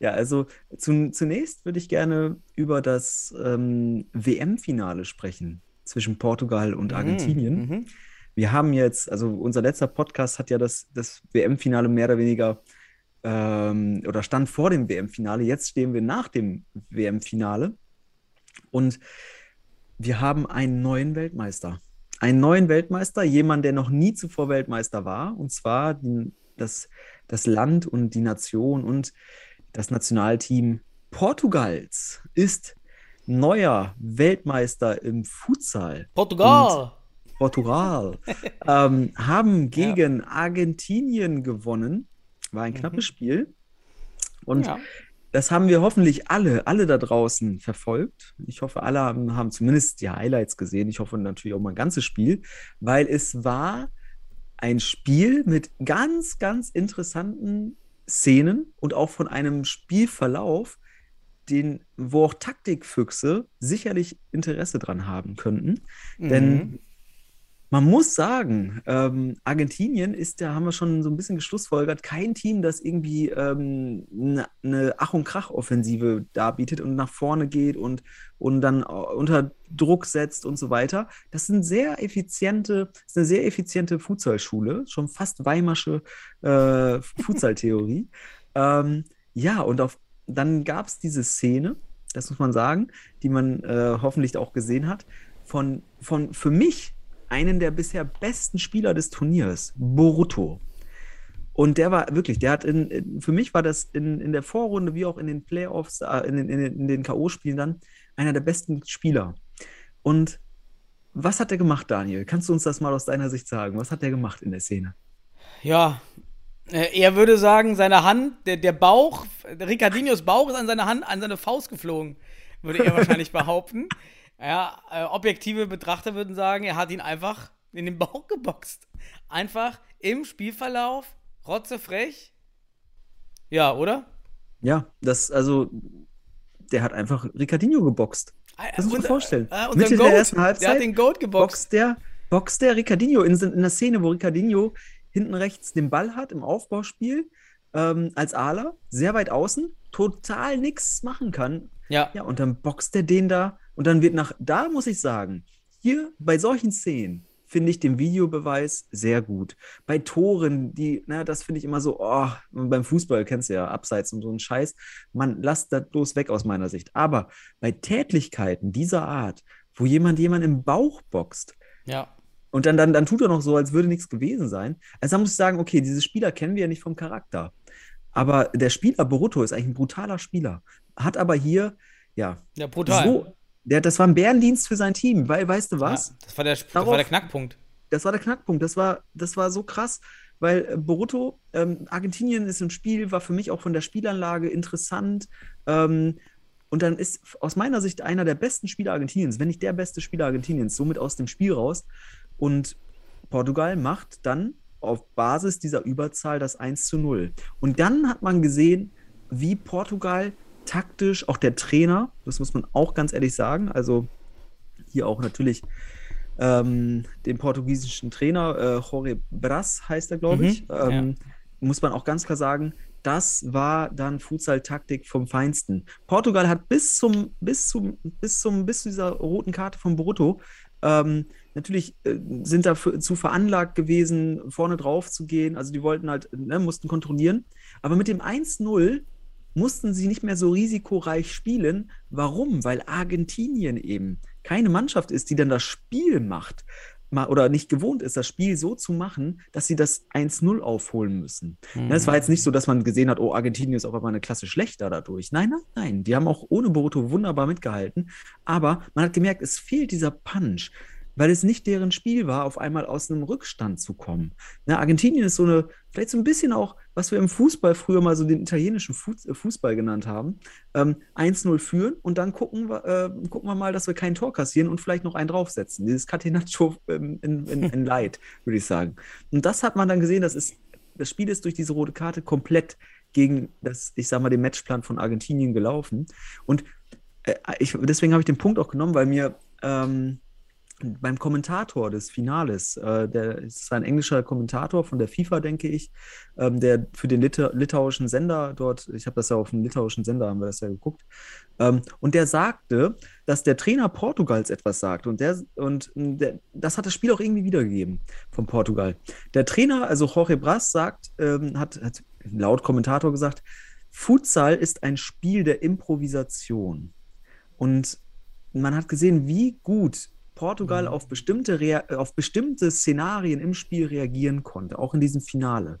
Ja, also zu, zunächst würde ich gerne über das ähm, WM-Finale sprechen zwischen Portugal und Argentinien. Mhm. Wir haben jetzt, also unser letzter Podcast hat ja das, das WM-Finale mehr oder weniger ähm, oder stand vor dem WM-Finale. Jetzt stehen wir nach dem WM-Finale und wir haben einen neuen Weltmeister. Einen neuen Weltmeister, jemand, der noch nie zuvor Weltmeister war, und zwar die, das, das Land und die Nation und das Nationalteam Portugals ist neuer Weltmeister im Futsal. Portugal! Portugal, ähm, haben gegen Argentinien gewonnen. War ein knappes Spiel. Und ja. das haben wir hoffentlich alle, alle da draußen verfolgt. Ich hoffe, alle haben, haben zumindest die Highlights gesehen. Ich hoffe natürlich auch mal ein ganzes Spiel, weil es war ein Spiel mit ganz, ganz interessanten Szenen und auch von einem Spielverlauf, den, wo auch Taktikfüchse sicherlich Interesse dran haben könnten. Denn Mhm. Man muss sagen, ähm, Argentinien ist, da haben wir schon so ein bisschen geschlussfolgert, kein Team, das irgendwie ähm, eine ne Ach- und Krach-Offensive darbietet und nach vorne geht und, und dann äh, unter Druck setzt und so weiter. Das sind sehr effiziente, ist eine sehr effiziente Futsalschule, schon fast Weimarsche äh, Futsaltheorie. ähm, ja, und auf, dann gab es diese Szene, das muss man sagen, die man äh, hoffentlich auch gesehen hat, von, von für mich einen der bisher besten Spieler des Turniers, Boruto. Und der war wirklich, der hat in, in für mich war das in, in der Vorrunde wie auch in den Playoffs, äh, in den, in den, K.O.-Spielen dann einer der besten Spieler. Und was hat er gemacht, Daniel? Kannst du uns das mal aus deiner Sicht sagen? Was hat er gemacht in der Szene? Ja, äh, er würde sagen, seine Hand, der, der Bauch, Ricardinhos Bauch ist an seine Hand, an seine Faust geflogen, würde er wahrscheinlich behaupten. Ja, äh, objektive Betrachter würden sagen, er hat ihn einfach in den Bauch geboxt. Einfach im Spielverlauf, rotzefrech. Ja, oder? Ja, das, also, der hat einfach Ricardinho geboxt. Lass uns mal Unser- vorstellen. Äh, Mitte Goat, der ersten Der Halbzeit hat den Goat geboxt. boxt der, boxt der Ricardinho in, in einer Szene, wo Ricardinho hinten rechts den Ball hat im Aufbauspiel ähm, als Ala, sehr weit außen, total nichts machen kann. Ja. Ja, und dann boxt der den da und dann wird nach, da muss ich sagen, hier bei solchen Szenen finde ich den Videobeweis sehr gut. Bei Toren, die, na, das finde ich immer so, oh, beim Fußball kennst du ja, abseits und so einen Scheiß, man, lasst das bloß weg aus meiner Sicht. Aber bei Tätlichkeiten dieser Art, wo jemand jemand im Bauch boxt, Ja. und dann, dann, dann tut er noch so, als würde nichts gewesen sein. Also da muss ich sagen, okay, diese Spieler kennen wir ja nicht vom Charakter. Aber der Spieler Boruto ist eigentlich ein brutaler Spieler. Hat aber hier, ja, Ja, brutal. so, der, das war ein Bärendienst für sein Team, weil, weißt du was? Ja, das, war der, das Darauf- war der Knackpunkt. Das war der Knackpunkt. Das war, das war so krass, weil äh, Boruto, ähm, Argentinien ist im Spiel, war für mich auch von der Spielanlage interessant. Ähm, und dann ist aus meiner Sicht einer der besten Spieler Argentiniens, wenn nicht der beste Spieler Argentiniens, somit aus dem Spiel raus. Und Portugal macht dann auf Basis dieser Überzahl das 1 zu 0. Und dann hat man gesehen, wie Portugal taktisch, auch der Trainer, das muss man auch ganz ehrlich sagen, also hier auch natürlich ähm, den portugiesischen Trainer, äh, Jorge Bras heißt er, glaube Mhm, ich, ähm, muss man auch ganz klar sagen, das war dann Futsal-Taktik vom Feinsten. Portugal hat bis zum, bis zum, bis zum, bis zu dieser roten Karte von Brutto ähm, natürlich äh, sind zu veranlagt gewesen, vorne drauf zu gehen. Also die wollten halt, ne, mussten kontrollieren. Aber mit dem 1-0 mussten sie nicht mehr so risikoreich spielen. Warum? Weil Argentinien eben keine Mannschaft ist, die dann das Spiel macht ma- oder nicht gewohnt ist, das Spiel so zu machen, dass sie das 1-0 aufholen müssen. Ne, Es war jetzt nicht so, dass man gesehen hat, oh, Argentinien ist auf einmal eine Klasse schlechter dadurch. Nein, nein, nein. Die haben auch ohne Boruto wunderbar mitgehalten. Aber man hat gemerkt, es fehlt dieser Punch. Weil es nicht deren Spiel war, auf einmal aus einem Rückstand zu kommen. Na, Argentinien ist so eine, vielleicht so ein bisschen auch, was wir im Fußball früher mal so den italienischen äh, Fußball genannt haben. Ähm, 1-0 führen und dann gucken wir, äh, gucken wir mal, dass wir kein Tor kassieren und vielleicht noch einen draufsetzen. Dieses Catenaccio ähm, in, in, in Light, würde ich sagen. Und das hat man dann gesehen, das ist, das Spiel ist durch diese rote Karte komplett gegen das, ich sag mal, den Matchplan von Argentinien gelaufen. Und äh, ich, deswegen habe ich den Punkt auch genommen, weil mir ähm, beim Kommentator des Finales, äh, der ist ein englischer Kommentator von der FIFA, denke ich, ähm, der für den Lit litauischen Sender dort, ich habe das ja auf dem litauischen Sender, haben wir das ja geguckt, ähm, und der sagte, dass der Trainer Portugals etwas sagt und der und der, das hat das Spiel auch irgendwie wiedergegeben von Portugal. Der Trainer, also Jorge Brass, sagt, ähm, hat, hat laut Kommentator gesagt, Futsal ist ein Spiel der Improvisation. Und man hat gesehen, wie gut Portugal mhm. auf bestimmte, Rea auf bestimmte Szenarien im Spiel reagieren konnte, auch in diesem Finale.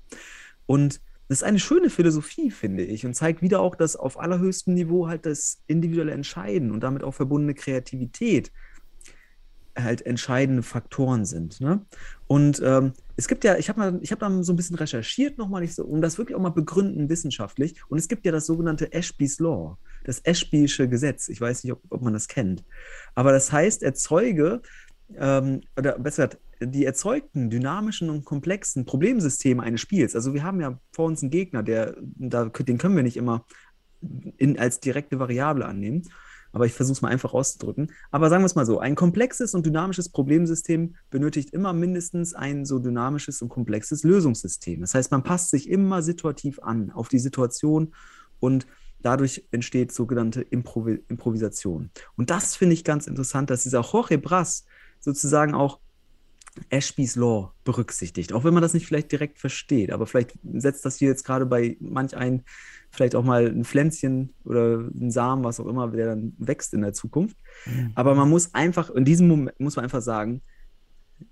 Und das ist eine schöne Philosophie, finde ich, und zeigt wieder auch, dass auf allerhöchstem Niveau halt das individuelle Entscheiden und damit auch verbundene Kreativität halt entscheidende Faktoren sind. Ne? Und ähm, es gibt ja, ich habe hab da so ein bisschen recherchiert nochmal, so, um das wirklich auch mal begründen wissenschaftlich. Und es gibt ja das sogenannte Ashby's Law, das Ashby'sche Gesetz. Ich weiß nicht, ob, ob man das kennt. Aber das heißt, Erzeuge, ähm, oder besser gesagt, die erzeugten dynamischen und komplexen Problemsysteme eines Spiels. Also wir haben ja vor uns einen Gegner, der, da, den können wir nicht immer in, als direkte Variable annehmen aber ich versuche es mal einfach auszudrücken. Aber sagen wir es mal so: Ein komplexes und dynamisches Problemsystem benötigt immer mindestens ein so dynamisches und komplexes Lösungssystem. Das heißt, man passt sich immer situativ an auf die Situation und dadurch entsteht sogenannte Improvi Improvisation. Und das finde ich ganz interessant, dass dieser Jorge Brass sozusagen auch Ashby's Law berücksichtigt. Auch wenn man das nicht vielleicht direkt versteht, aber vielleicht setzt das hier jetzt gerade bei manch ein, vielleicht auch mal ein Pflänzchen oder ein Samen, was auch immer, der dann wächst in der Zukunft. Mhm. Aber man muss einfach, in diesem Moment muss man einfach sagen,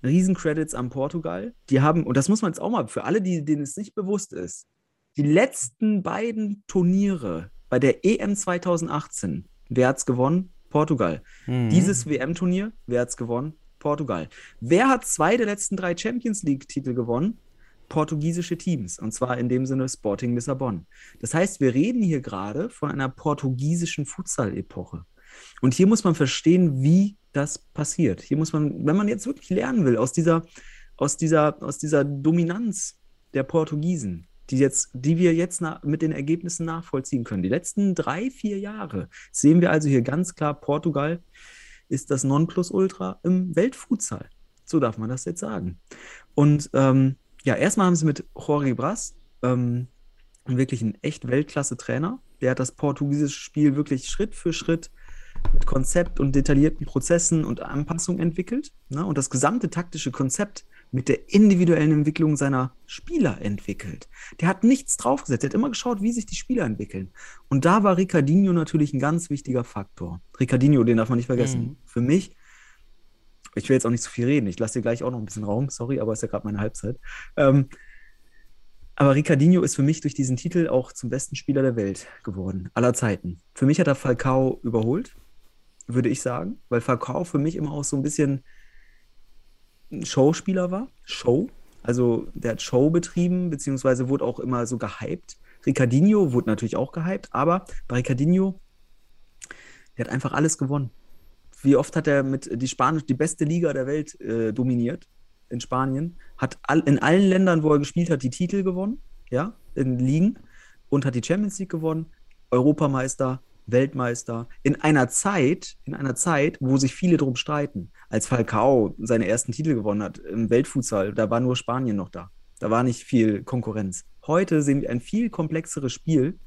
Riesencredits an Portugal. Die haben, und das muss man jetzt auch mal, für alle, die, denen es nicht bewusst ist, die letzten beiden Turniere bei der EM 2018, wer hat es gewonnen? Portugal. Mhm. Dieses WM-Turnier, wer hat es gewonnen? Portugal. Wer hat zwei der letzten drei Champions League-Titel gewonnen? Portugiesische Teams, und zwar in dem Sinne Sporting Lissabon. Das heißt, wir reden hier gerade von einer portugiesischen Futsal-Epoche. Und hier muss man verstehen, wie das passiert. Hier muss man, wenn man jetzt wirklich lernen will, aus dieser, aus dieser, aus dieser Dominanz der Portugiesen, die, jetzt, die wir jetzt mit den Ergebnissen nachvollziehen können. Die letzten drei, vier Jahre sehen wir also hier ganz klar Portugal ist das Nonplusultra im Weltfutsal. So darf man das jetzt sagen. Und ähm, ja, erstmal haben sie mit Jorge Bras ähm, wirklich einen echt Weltklasse-Trainer. Der hat das portugiesische Spiel wirklich Schritt für Schritt mit Konzept und detaillierten Prozessen und Anpassungen entwickelt. Ne? Und das gesamte taktische Konzept mit der individuellen Entwicklung seiner Spieler entwickelt. Der hat nichts draufgesetzt. Der hat immer geschaut, wie sich die Spieler entwickeln. Und da war Ricardinho natürlich ein ganz wichtiger Faktor. Ricardinho, den darf man nicht vergessen. Mhm. Für mich, ich will jetzt auch nicht zu viel reden. Ich lasse dir gleich auch noch ein bisschen Raum. Sorry, aber ist ja gerade meine Halbzeit. Ähm, aber Ricardinho ist für mich durch diesen Titel auch zum besten Spieler der Welt geworden, aller Zeiten. Für mich hat er Falcao überholt, würde ich sagen, weil Falcao für mich immer auch so ein bisschen Showspieler war. Show. Also der hat Show betrieben, beziehungsweise wurde auch immer so gehypt. Ricardinho wurde natürlich auch gehypt, aber bei Ricardinho, der hat einfach alles gewonnen. Wie oft hat er mit die Spanisch, die beste Liga der Welt äh, dominiert in Spanien, hat all, in allen Ländern, wo er gespielt hat, die Titel gewonnen, ja, in Ligen und hat die Champions League gewonnen, Europameister, Weltmeister in einer Zeit, in einer Zeit, wo sich viele drum streiten. Als Falcao seine ersten Titel gewonnen hat im Weltfutsal, da war nur Spanien noch da. Da war nicht viel Konkurrenz. Heute sehen wir ein viel komplexeres Spiel.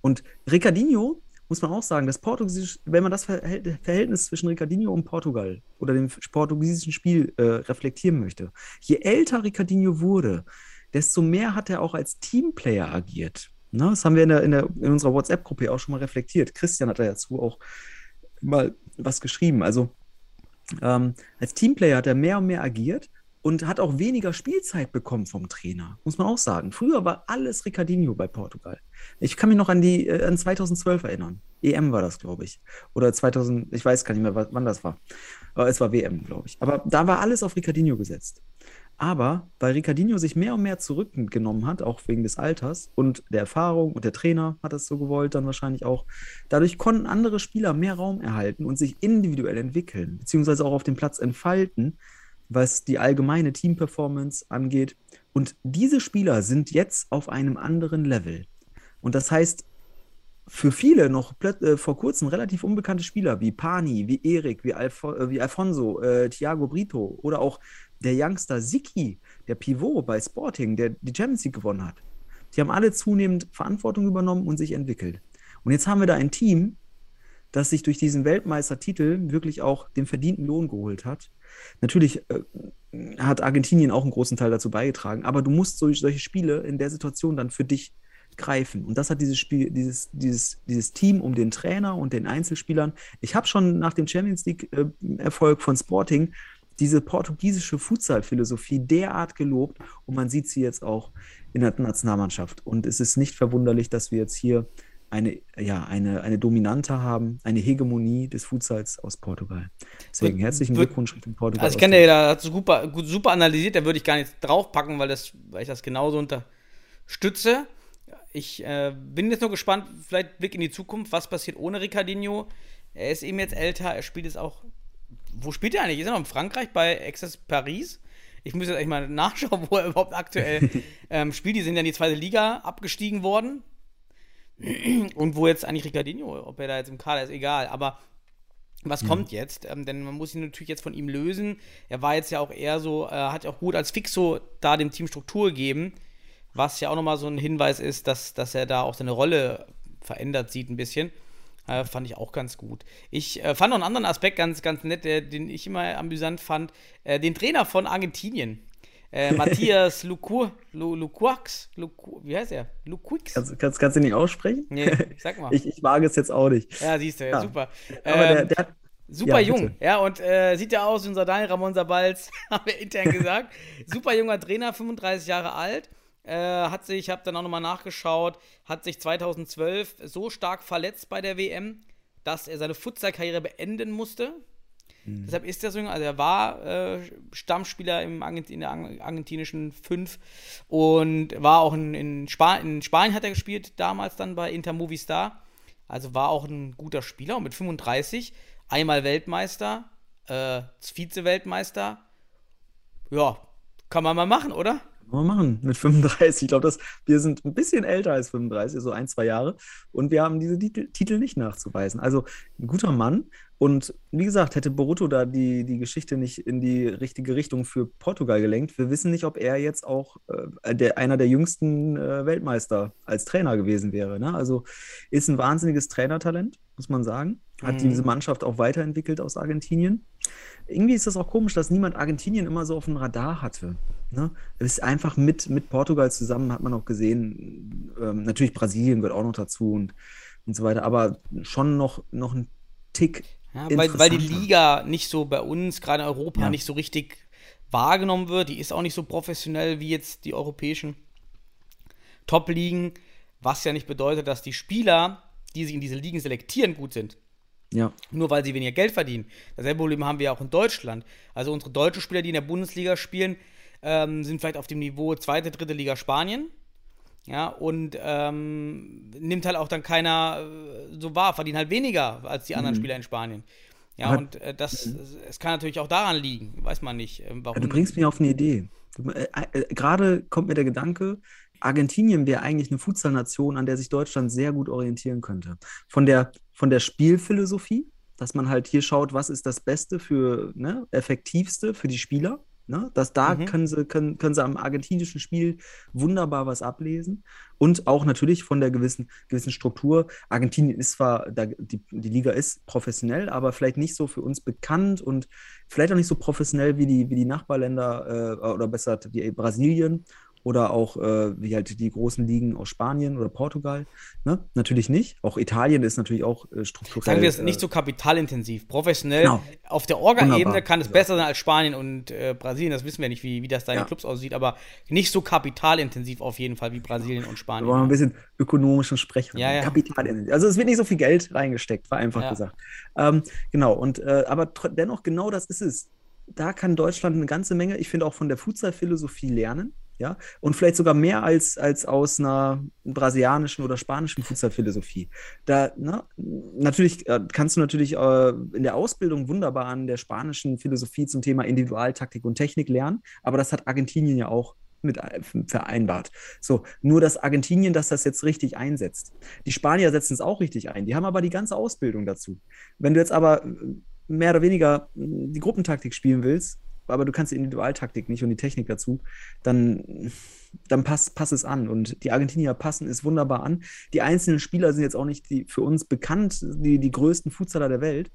Und Ricardinho, muss man auch sagen, das wenn man das Verhältnis zwischen Ricardinho und Portugal oder dem portugiesischen Spiel äh, reflektieren möchte, je älter Ricardinho wurde, desto mehr hat er auch als Teamplayer agiert. Ne, das haben wir in, der, in, der, in unserer WhatsApp-Gruppe auch schon mal reflektiert. Christian hat dazu auch mal was geschrieben. Also ähm, als Teamplayer hat er mehr und mehr agiert und hat auch weniger Spielzeit bekommen vom Trainer, muss man auch sagen. Früher war alles Ricardinho bei Portugal. Ich kann mich noch an die äh, an 2012 erinnern. EM war das, glaube ich. Oder 2000, ich weiß gar nicht mehr, wann das war. Aber es war WM, glaube ich. Aber da war alles auf Ricardinho gesetzt. Aber weil Ricardinho sich mehr und mehr zurückgenommen hat, auch wegen des Alters und der Erfahrung und der Trainer hat das so gewollt, dann wahrscheinlich auch, dadurch konnten andere Spieler mehr Raum erhalten und sich individuell entwickeln, beziehungsweise auch auf dem Platz entfalten, was die allgemeine Teamperformance angeht. Und diese Spieler sind jetzt auf einem anderen Level. Und das heißt, für viele noch äh, vor kurzem relativ unbekannte Spieler wie Pani, wie Erik, wie, Alfo äh, wie Alfonso, äh, Thiago Brito oder auch der Youngster Siki, der Pivot bei Sporting, der die Champions League gewonnen hat. Die haben alle zunehmend Verantwortung übernommen und sich entwickelt. Und jetzt haben wir da ein Team, das sich durch diesen Weltmeistertitel wirklich auch den verdienten Lohn geholt hat. Natürlich äh, hat Argentinien auch einen großen Teil dazu beigetragen, aber du musst solche, solche Spiele in der Situation dann für dich greifen. Und das hat dieses Spiel, dieses, dieses, dieses Team um den Trainer und den Einzelspielern. Ich habe schon nach dem Champions League-Erfolg äh, von Sporting diese portugiesische Futsal-Philosophie derart gelobt und man sieht sie jetzt auch in der Nationalmannschaft. Und es ist nicht verwunderlich, dass wir jetzt hier eine, ja, eine, eine Dominante haben, eine Hegemonie des Futsals aus Portugal. Deswegen herzlichen Glückwunsch Richtung Portugal. Also ich kenne der, da hat super, super analysiert, da würde ich gar nicht draufpacken, weil, das, weil ich das genauso unterstütze. Ich äh, bin jetzt nur gespannt, vielleicht Blick in die Zukunft, was passiert ohne Ricardinho. Er ist eben jetzt älter, er spielt jetzt auch wo spielt er eigentlich? Ist er noch in Frankreich bei Access Paris? Ich muss jetzt eigentlich mal nachschauen, wo er überhaupt aktuell ähm, spielt. Die sind ja in die zweite Liga abgestiegen worden. Und wo jetzt eigentlich Ricardinho, ob er da jetzt im Kader ist, egal. Aber was mhm. kommt jetzt? Ähm, denn man muss ihn natürlich jetzt von ihm lösen. Er war jetzt ja auch eher so, äh, hat ja auch gut als Fixo da dem Team Struktur gegeben. Was ja auch nochmal so ein Hinweis ist, dass, dass er da auch seine Rolle verändert sieht ein bisschen. Äh, fand ich auch ganz gut. Ich äh, fand noch einen anderen Aspekt ganz, ganz nett, der, den ich immer amüsant fand. Äh, den Trainer von Argentinien. Äh, Matthias Lukur, Lu, Luquax, Luku, wie heißt er? Luquix. Kannst, kannst, kannst du nicht aussprechen? Nee, sag mal. ich, ich wage es jetzt auch nicht. Ja, siehst du, ja, super. Aber ähm, der, der hat, Super ja, jung, ja, und äh, sieht ja aus, unser Daniel Ramon Sabalz, haben wir intern gesagt. super junger Trainer, 35 Jahre alt. Äh, hat sich, ich habe dann auch nochmal nachgeschaut, hat sich 2012 so stark verletzt bei der WM, dass er seine Futsal-Karriere beenden musste. Mhm. Deshalb ist er so, also er war äh, Stammspieler im Argent in der argentinischen Fünf und war auch in, in, Spa in Spanien hat er gespielt, damals dann bei Inter Movistar. Also war auch ein guter Spieler und mit 35 einmal Weltmeister, äh, Vize-Weltmeister. Ja, kann man mal machen, oder? Wir machen mit 35. Ich glaube, wir sind ein bisschen älter als 35, so ein, zwei Jahre. Und wir haben diese Titel, Titel nicht nachzuweisen. Also ein guter Mann. Und wie gesagt, hätte Boruto da die, die Geschichte nicht in die richtige Richtung für Portugal gelenkt. Wir wissen nicht, ob er jetzt auch äh, der, einer der jüngsten äh, Weltmeister als Trainer gewesen wäre. Ne? Also ist ein wahnsinniges Trainertalent, muss man sagen. Hat mhm. diese Mannschaft auch weiterentwickelt aus Argentinien irgendwie ist das auch komisch, dass niemand Argentinien immer so auf dem Radar hatte. Ne? Ist einfach mit, mit Portugal zusammen, hat man auch gesehen. Ähm, natürlich Brasilien gehört auch noch dazu und, und so weiter, aber schon noch, noch ein Tick. Ja, weil, weil die Liga nicht so bei uns, gerade in Europa, ja. nicht so richtig wahrgenommen wird. Die ist auch nicht so professionell wie jetzt die europäischen Top-Ligen, was ja nicht bedeutet, dass die Spieler, die sich in diese Ligen selektieren, gut sind. Ja. Nur weil sie weniger Geld verdienen. Dasselbe Problem haben wir auch in Deutschland. Also unsere deutschen Spieler, die in der Bundesliga spielen, ähm, sind vielleicht auf dem Niveau zweite, dritte Liga Spanien. Ja, und ähm, nimmt halt auch dann keiner äh, so wahr, verdient halt weniger als die anderen mhm. Spieler in Spanien. Ja, Aber, und äh, das, es kann natürlich auch daran liegen, weiß man nicht. Äh, warum. Du bringst mich auf eine Idee. Äh, äh, gerade kommt mir der Gedanke, Argentinien wäre eigentlich eine Futsalnation, an der sich Deutschland sehr gut orientieren könnte. Von der, von der Spielphilosophie, dass man halt hier schaut, was ist das Beste für, ne, effektivste für die Spieler. Ne? Dass da mhm. können, sie, können, können sie am argentinischen Spiel wunderbar was ablesen. Und auch natürlich von der gewissen, gewissen Struktur. Argentinien ist zwar, da, die, die Liga ist professionell, aber vielleicht nicht so für uns bekannt und vielleicht auch nicht so professionell wie die, wie die Nachbarländer äh, oder besser wie Brasilien oder auch äh, wie halt die großen Ligen aus Spanien oder Portugal. Ne? Natürlich nicht. Auch Italien ist natürlich auch äh, strukturell. Sagen wir es äh, nicht so kapitalintensiv. Professionell Genau. auf der Orga-Ebene kann es besser sein als Spanien und äh, Brasilien. Das wissen wir nicht, wie, wie das da in Ja. Clubs aussieht, aber nicht so kapitalintensiv auf jeden Fall wie Brasilien und Wir Spanien. wollen ein bisschen ökonomischen Sprechen. Ja, ja. Kapital. Also es wird nicht so viel Geld reingesteckt, war einfach Ja. gesagt. Ähm, genau, und äh, aber dennoch genau das ist es. Da kann Deutschland eine ganze Menge, ich finde auch von der Futsal-Philosophie lernen, ja, und vielleicht sogar mehr als, als aus einer brasilianischen oder spanischen Futsal-Philosophie. Da, ne, natürlich äh, kannst du natürlich äh, in der Ausbildung wunderbar an der spanischen Philosophie zum Thema Individualtaktik und Technik lernen, aber das hat Argentinien ja auch mit äh, vereinbart. So, nur dass Argentinien, dass das jetzt richtig einsetzt. Die Spanier setzen es auch richtig ein. Die haben aber die ganze Ausbildung dazu. Wenn du jetzt aber äh, mehr oder weniger die Gruppentaktik spielen willst, aber du kannst die Individualtaktik nicht und die Technik dazu, dann, dann pass, pass es an. Und die Argentinier passen es wunderbar an. Die einzelnen Spieler sind jetzt auch nicht die, für uns bekannt, die, die größten Futsaler der Welt,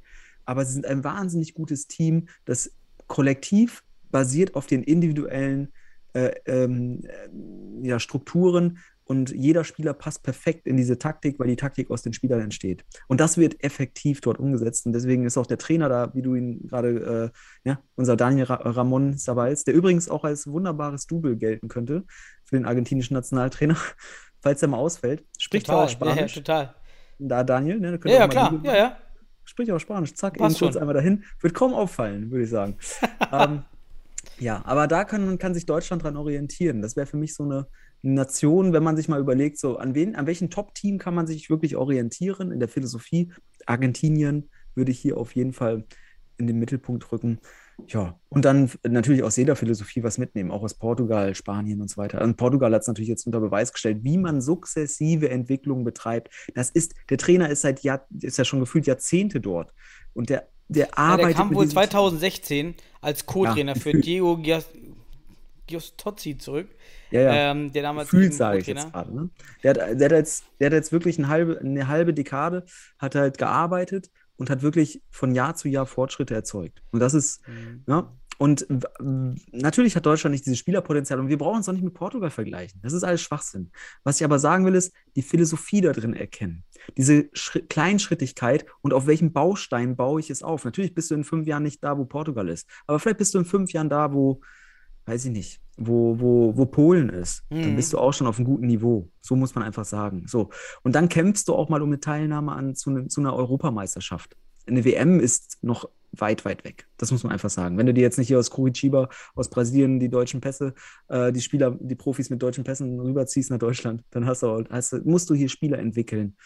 aber sie sind ein wahnsinnig gutes Team, das kollektiv basiert auf den individuellen äh, ähm, äh, ja, Strukturen und jeder Spieler passt perfekt in diese Taktik, weil die Taktik aus den Spielern entsteht. Und das wird effektiv dort umgesetzt. Und deswegen ist auch der Trainer da, wie du ihn gerade, äh, ja, unser Daniel Ra Ramon Sabals, der übrigens auch als wunderbares Double gelten könnte für den argentinischen Nationaltrainer, falls er mal ausfällt. Spricht ja auch Total. Ja, Spanisch. total. da, Daniel, ne? Ja, ja, auch mal klar. Ja, ja. spricht auch Spanisch. Zack, Passt eben kurz schon. einmal dahin. Wird kaum auffallen, würde ich sagen. ähm, ja, aber da kann, kann sich Deutschland dran orientieren. Das wäre für mich so eine Nation, wenn man sich mal überlegt, so an wen, an welchem Top-Team kann man sich wirklich orientieren in der Philosophie. Argentinien würde ich hier auf jeden Fall in den Mittelpunkt rücken. Ja, und dann natürlich aus jeder Philosophie was mitnehmen, auch aus Portugal, Spanien und so weiter. Und Portugal hat es natürlich jetzt unter Beweis gestellt, wie man sukzessive Entwicklung betreibt. Das ist, der Trainer ist seit Jahr, ist ja schon gefühlt Jahrzehnte dort. Und der, der Ja, arbeitet der kam wohl diesem- 2016 als Co-Trainer Ja, für. Diego Giostozzi zurück. Ja, ja. Ähm, der damals Gefühlt sage ich jetzt gerade. Ne? Der, hat, der, hat jetzt, der hat jetzt wirklich eine halbe, eine halbe Dekade, hat halt gearbeitet und hat wirklich von Jahr zu Jahr Fortschritte erzeugt. Und das ist, Mhm. ja, und natürlich hat Deutschland nicht dieses Spielerpotenzial und wir brauchen uns auch nicht mit Portugal vergleichen. Das ist alles Schwachsinn. Was ich aber sagen will, ist, die Philosophie da drin erkennen. Diese Schri Kleinschrittigkeit und auf welchem Baustein baue ich es auf. Natürlich bist du in fünf Jahren nicht da, wo Portugal ist. Aber vielleicht bist du in fünf Jahren da, wo, weiß ich nicht, wo, wo, wo Polen ist. Dann Mhm. bist du auch schon auf einem guten Niveau. So muss man einfach sagen. So. Und dann kämpfst du auch mal um eine Teilnahme an zu, ne, zu einer Europameisterschaft. Eine WM ist noch weit, weit weg. Das muss man einfach sagen. Wenn du dir jetzt nicht hier aus Curitiba, aus Brasilien, die deutschen Pässe, äh, die Spieler, die Profis mit deutschen Pässen rüberziehst nach Deutschland, dann hast du, hast du, musst du hier Spieler entwickeln.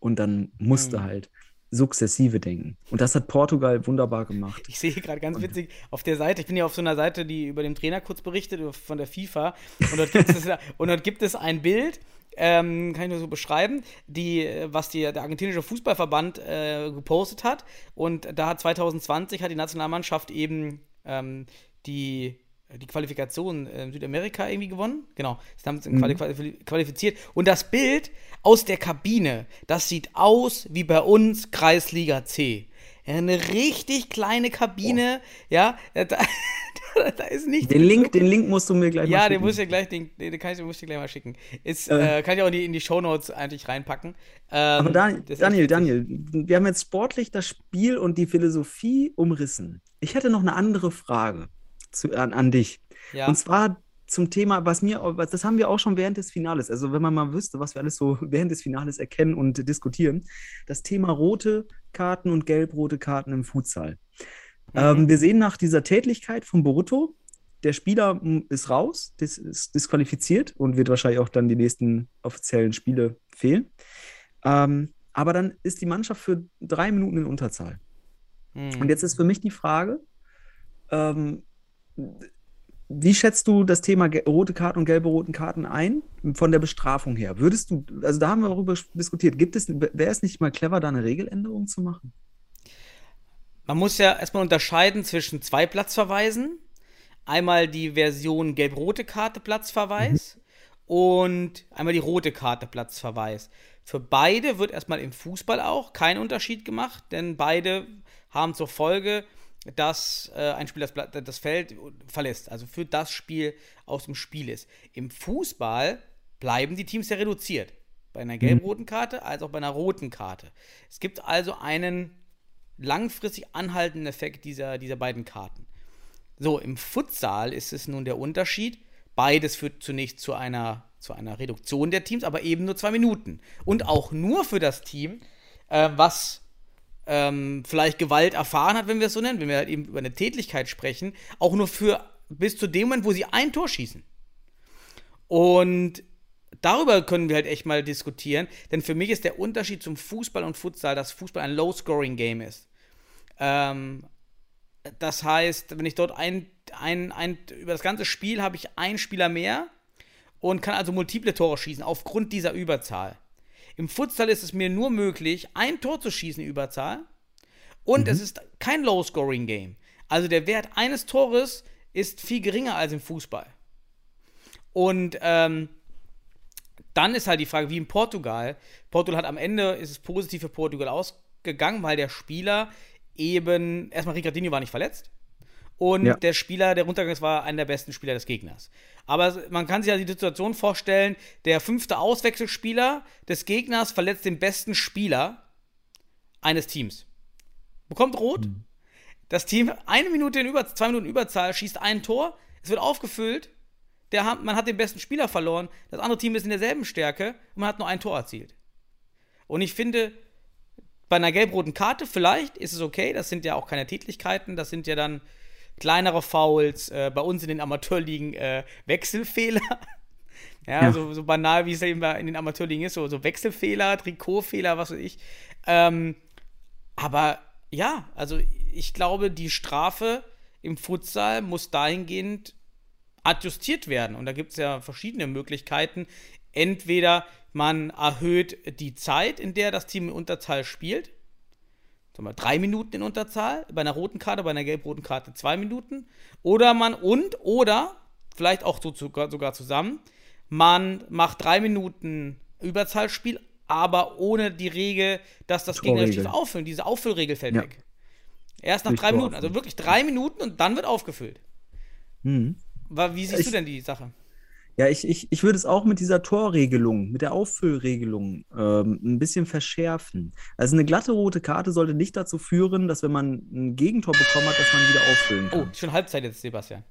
Und dann musst du Mhm. halt sukzessive denken. Und das hat Portugal wunderbar gemacht. Ich sehe gerade ganz witzig auf der Seite, ich bin ja auf so einer Seite, die über den Trainer kurz berichtet, von der FIFA. Und dort gibt es, und dort gibt es ein Bild, ähm, kann ich nur so beschreiben, die, was die, der argentinische Fußballverband äh, gepostet hat. Und da hat 2020 hat die Nationalmannschaft eben ähm, die, die Qualifikation äh, Südamerika irgendwie gewonnen. Genau, sie haben es in Quali quali- qualifiziert. Und das Bild aus der Kabine, das sieht aus wie bei uns Kreisliga C. Eine richtig kleine Kabine, ja, da, da, da ist nicht Den Link, den Link musst du mir gleich mal ja, den schicken. muss ich dir gleich, den, den kann ich, den muss ich dir gleich mal schicken. Ist, Äh. äh, kann ich auch in die, in die Shownotes eigentlich reinpacken. Ähm, Aber Dan Daniel, Daniel, wir haben jetzt sportlich das Spiel und die Philosophie umrissen. Ich hätte noch eine andere Frage zu, an, an dich. Ja. Und zwar zum Thema, was mir, das haben wir auch schon während des Finales. Also wenn man mal wüsste, was wir alles so während des Finales erkennen und diskutieren. Das Thema rote Karten und gelb-rote Karten im Futsal. Mhm. Ähm, wir sehen nach dieser Tätlichkeit von Boruto, der Spieler ist raus, dis ist disqualifiziert und wird wahrscheinlich auch dann die nächsten offiziellen Spiele fehlen. Ähm, aber dann ist die Mannschaft für drei Minuten in Unterzahl. Hm. Und jetzt ist für mich die Frage, ähm, wie schätzt du das Thema rote Karten und gelbe roten Karten ein von der Bestrafung her? Würdest du, also da haben wir darüber diskutiert, gibt es, wäre es nicht mal clever, da eine Regeländerung zu machen? Man muss ja erstmal unterscheiden zwischen zwei Platzverweisen. Einmal die Version gelb-rote Karte Platzverweis und einmal die rote Karte Platzverweis. Für beide wird erstmal im Fußball auch kein Unterschied gemacht, denn beide haben zur Folge, dass äh, ein Spieler das, das Feld verlässt, also für das Spiel aus dem Spiel ist. Im Fußball bleiben die Teams ja reduziert. Bei einer gelb-roten Karte als auch bei einer roten Karte. Es gibt also einen langfristig anhaltenden Effekt dieser, dieser beiden Karten. So, im Futsal ist es nun der Unterschied. Beides führt zunächst zu einer, zu einer Reduktion der Teams, aber eben nur zwei Minuten. Und auch nur für das Team, äh, was ähm, vielleicht Gewalt erfahren hat, wenn wir es so nennen, wenn wir halt eben über eine Tätlichkeit sprechen, auch nur für bis zu dem Moment, wo sie ein Tor schießen. Und darüber können wir halt echt mal diskutieren, denn für mich ist der Unterschied zum Fußball und Futsal, dass Fußball ein Low-Scoring-Game ist. Ähm, das heißt, wenn ich dort ein, ein, ein, über das ganze Spiel habe ich einen Spieler mehr und kann also multiple Tore schießen aufgrund dieser Überzahl. Im Futsal ist es mir nur möglich, ein Tor zu schießen Überzahl und es ist kein Low-Scoring-Game. Also der Wert eines Tores ist viel geringer als im Fußball. Und ähm, dann ist halt die Frage, wie in Portugal. Portugal hat am Ende, ist es positiv für Portugal ausgegangen, weil der Spieler eben, erstmal Ricardinho war nicht verletzt. Und Ja. der Spieler, der runtergegangen ist, war einer der besten Spieler des Gegners. Aber man kann sich ja die Situation vorstellen, der fünfte Auswechselspieler des Gegners verletzt den besten Spieler eines Teams. Bekommt rot. Das Team eine Minute in Über zwei Minuten Überzahl schießt ein Tor. Es wird aufgefüllt. Der man hat den besten Spieler verloren. Das andere Team ist in derselben Stärke und man hat nur ein Tor erzielt. Und ich finde, bei einer gelb-roten Karte vielleicht ist es okay. Das sind ja auch keine Tätlichkeiten. Das sind ja dann kleinere Fouls. Äh, bei uns in den Amateurligen äh, Wechselfehler. ja, Ja. So, so banal wie es eben in den Amateurligen ist. So, so Wechselfehler, Trikotfehler, was weiß ich. Ähm, aber ja, also ich glaube, die Strafe im Futsal muss dahingehend adjustiert werden. Und da gibt es ja verschiedene Möglichkeiten. Entweder man erhöht die Zeit, in der das Team in Unterzahl spielt. Sagen wir, drei Minuten in Unterzahl, bei einer roten Karte, bei einer gelb-roten Karte zwei Minuten. Oder man und, oder, vielleicht auch so sogar, sogar zusammen, man macht drei Minuten Überzahlspiel, aber ohne die Regel, dass das gegnerische Team auffüllen. Diese Auffüllregel fällt Ja. weg. Erst nach Durch drei Minuten, also wirklich drei Minuten und dann wird aufgefüllt. Mhm. Wie siehst Ich- du denn die Sache? Ja, ich, ich, ich würde es auch mit dieser Torregelung, mit der Auffüllregelung ähm, ein bisschen verschärfen. Also eine glatte rote Karte sollte nicht dazu führen, dass wenn man ein Gegentor bekommen hat, dass man wieder auffüllen Oh, kann. schon Halbzeit jetzt, Sebastian.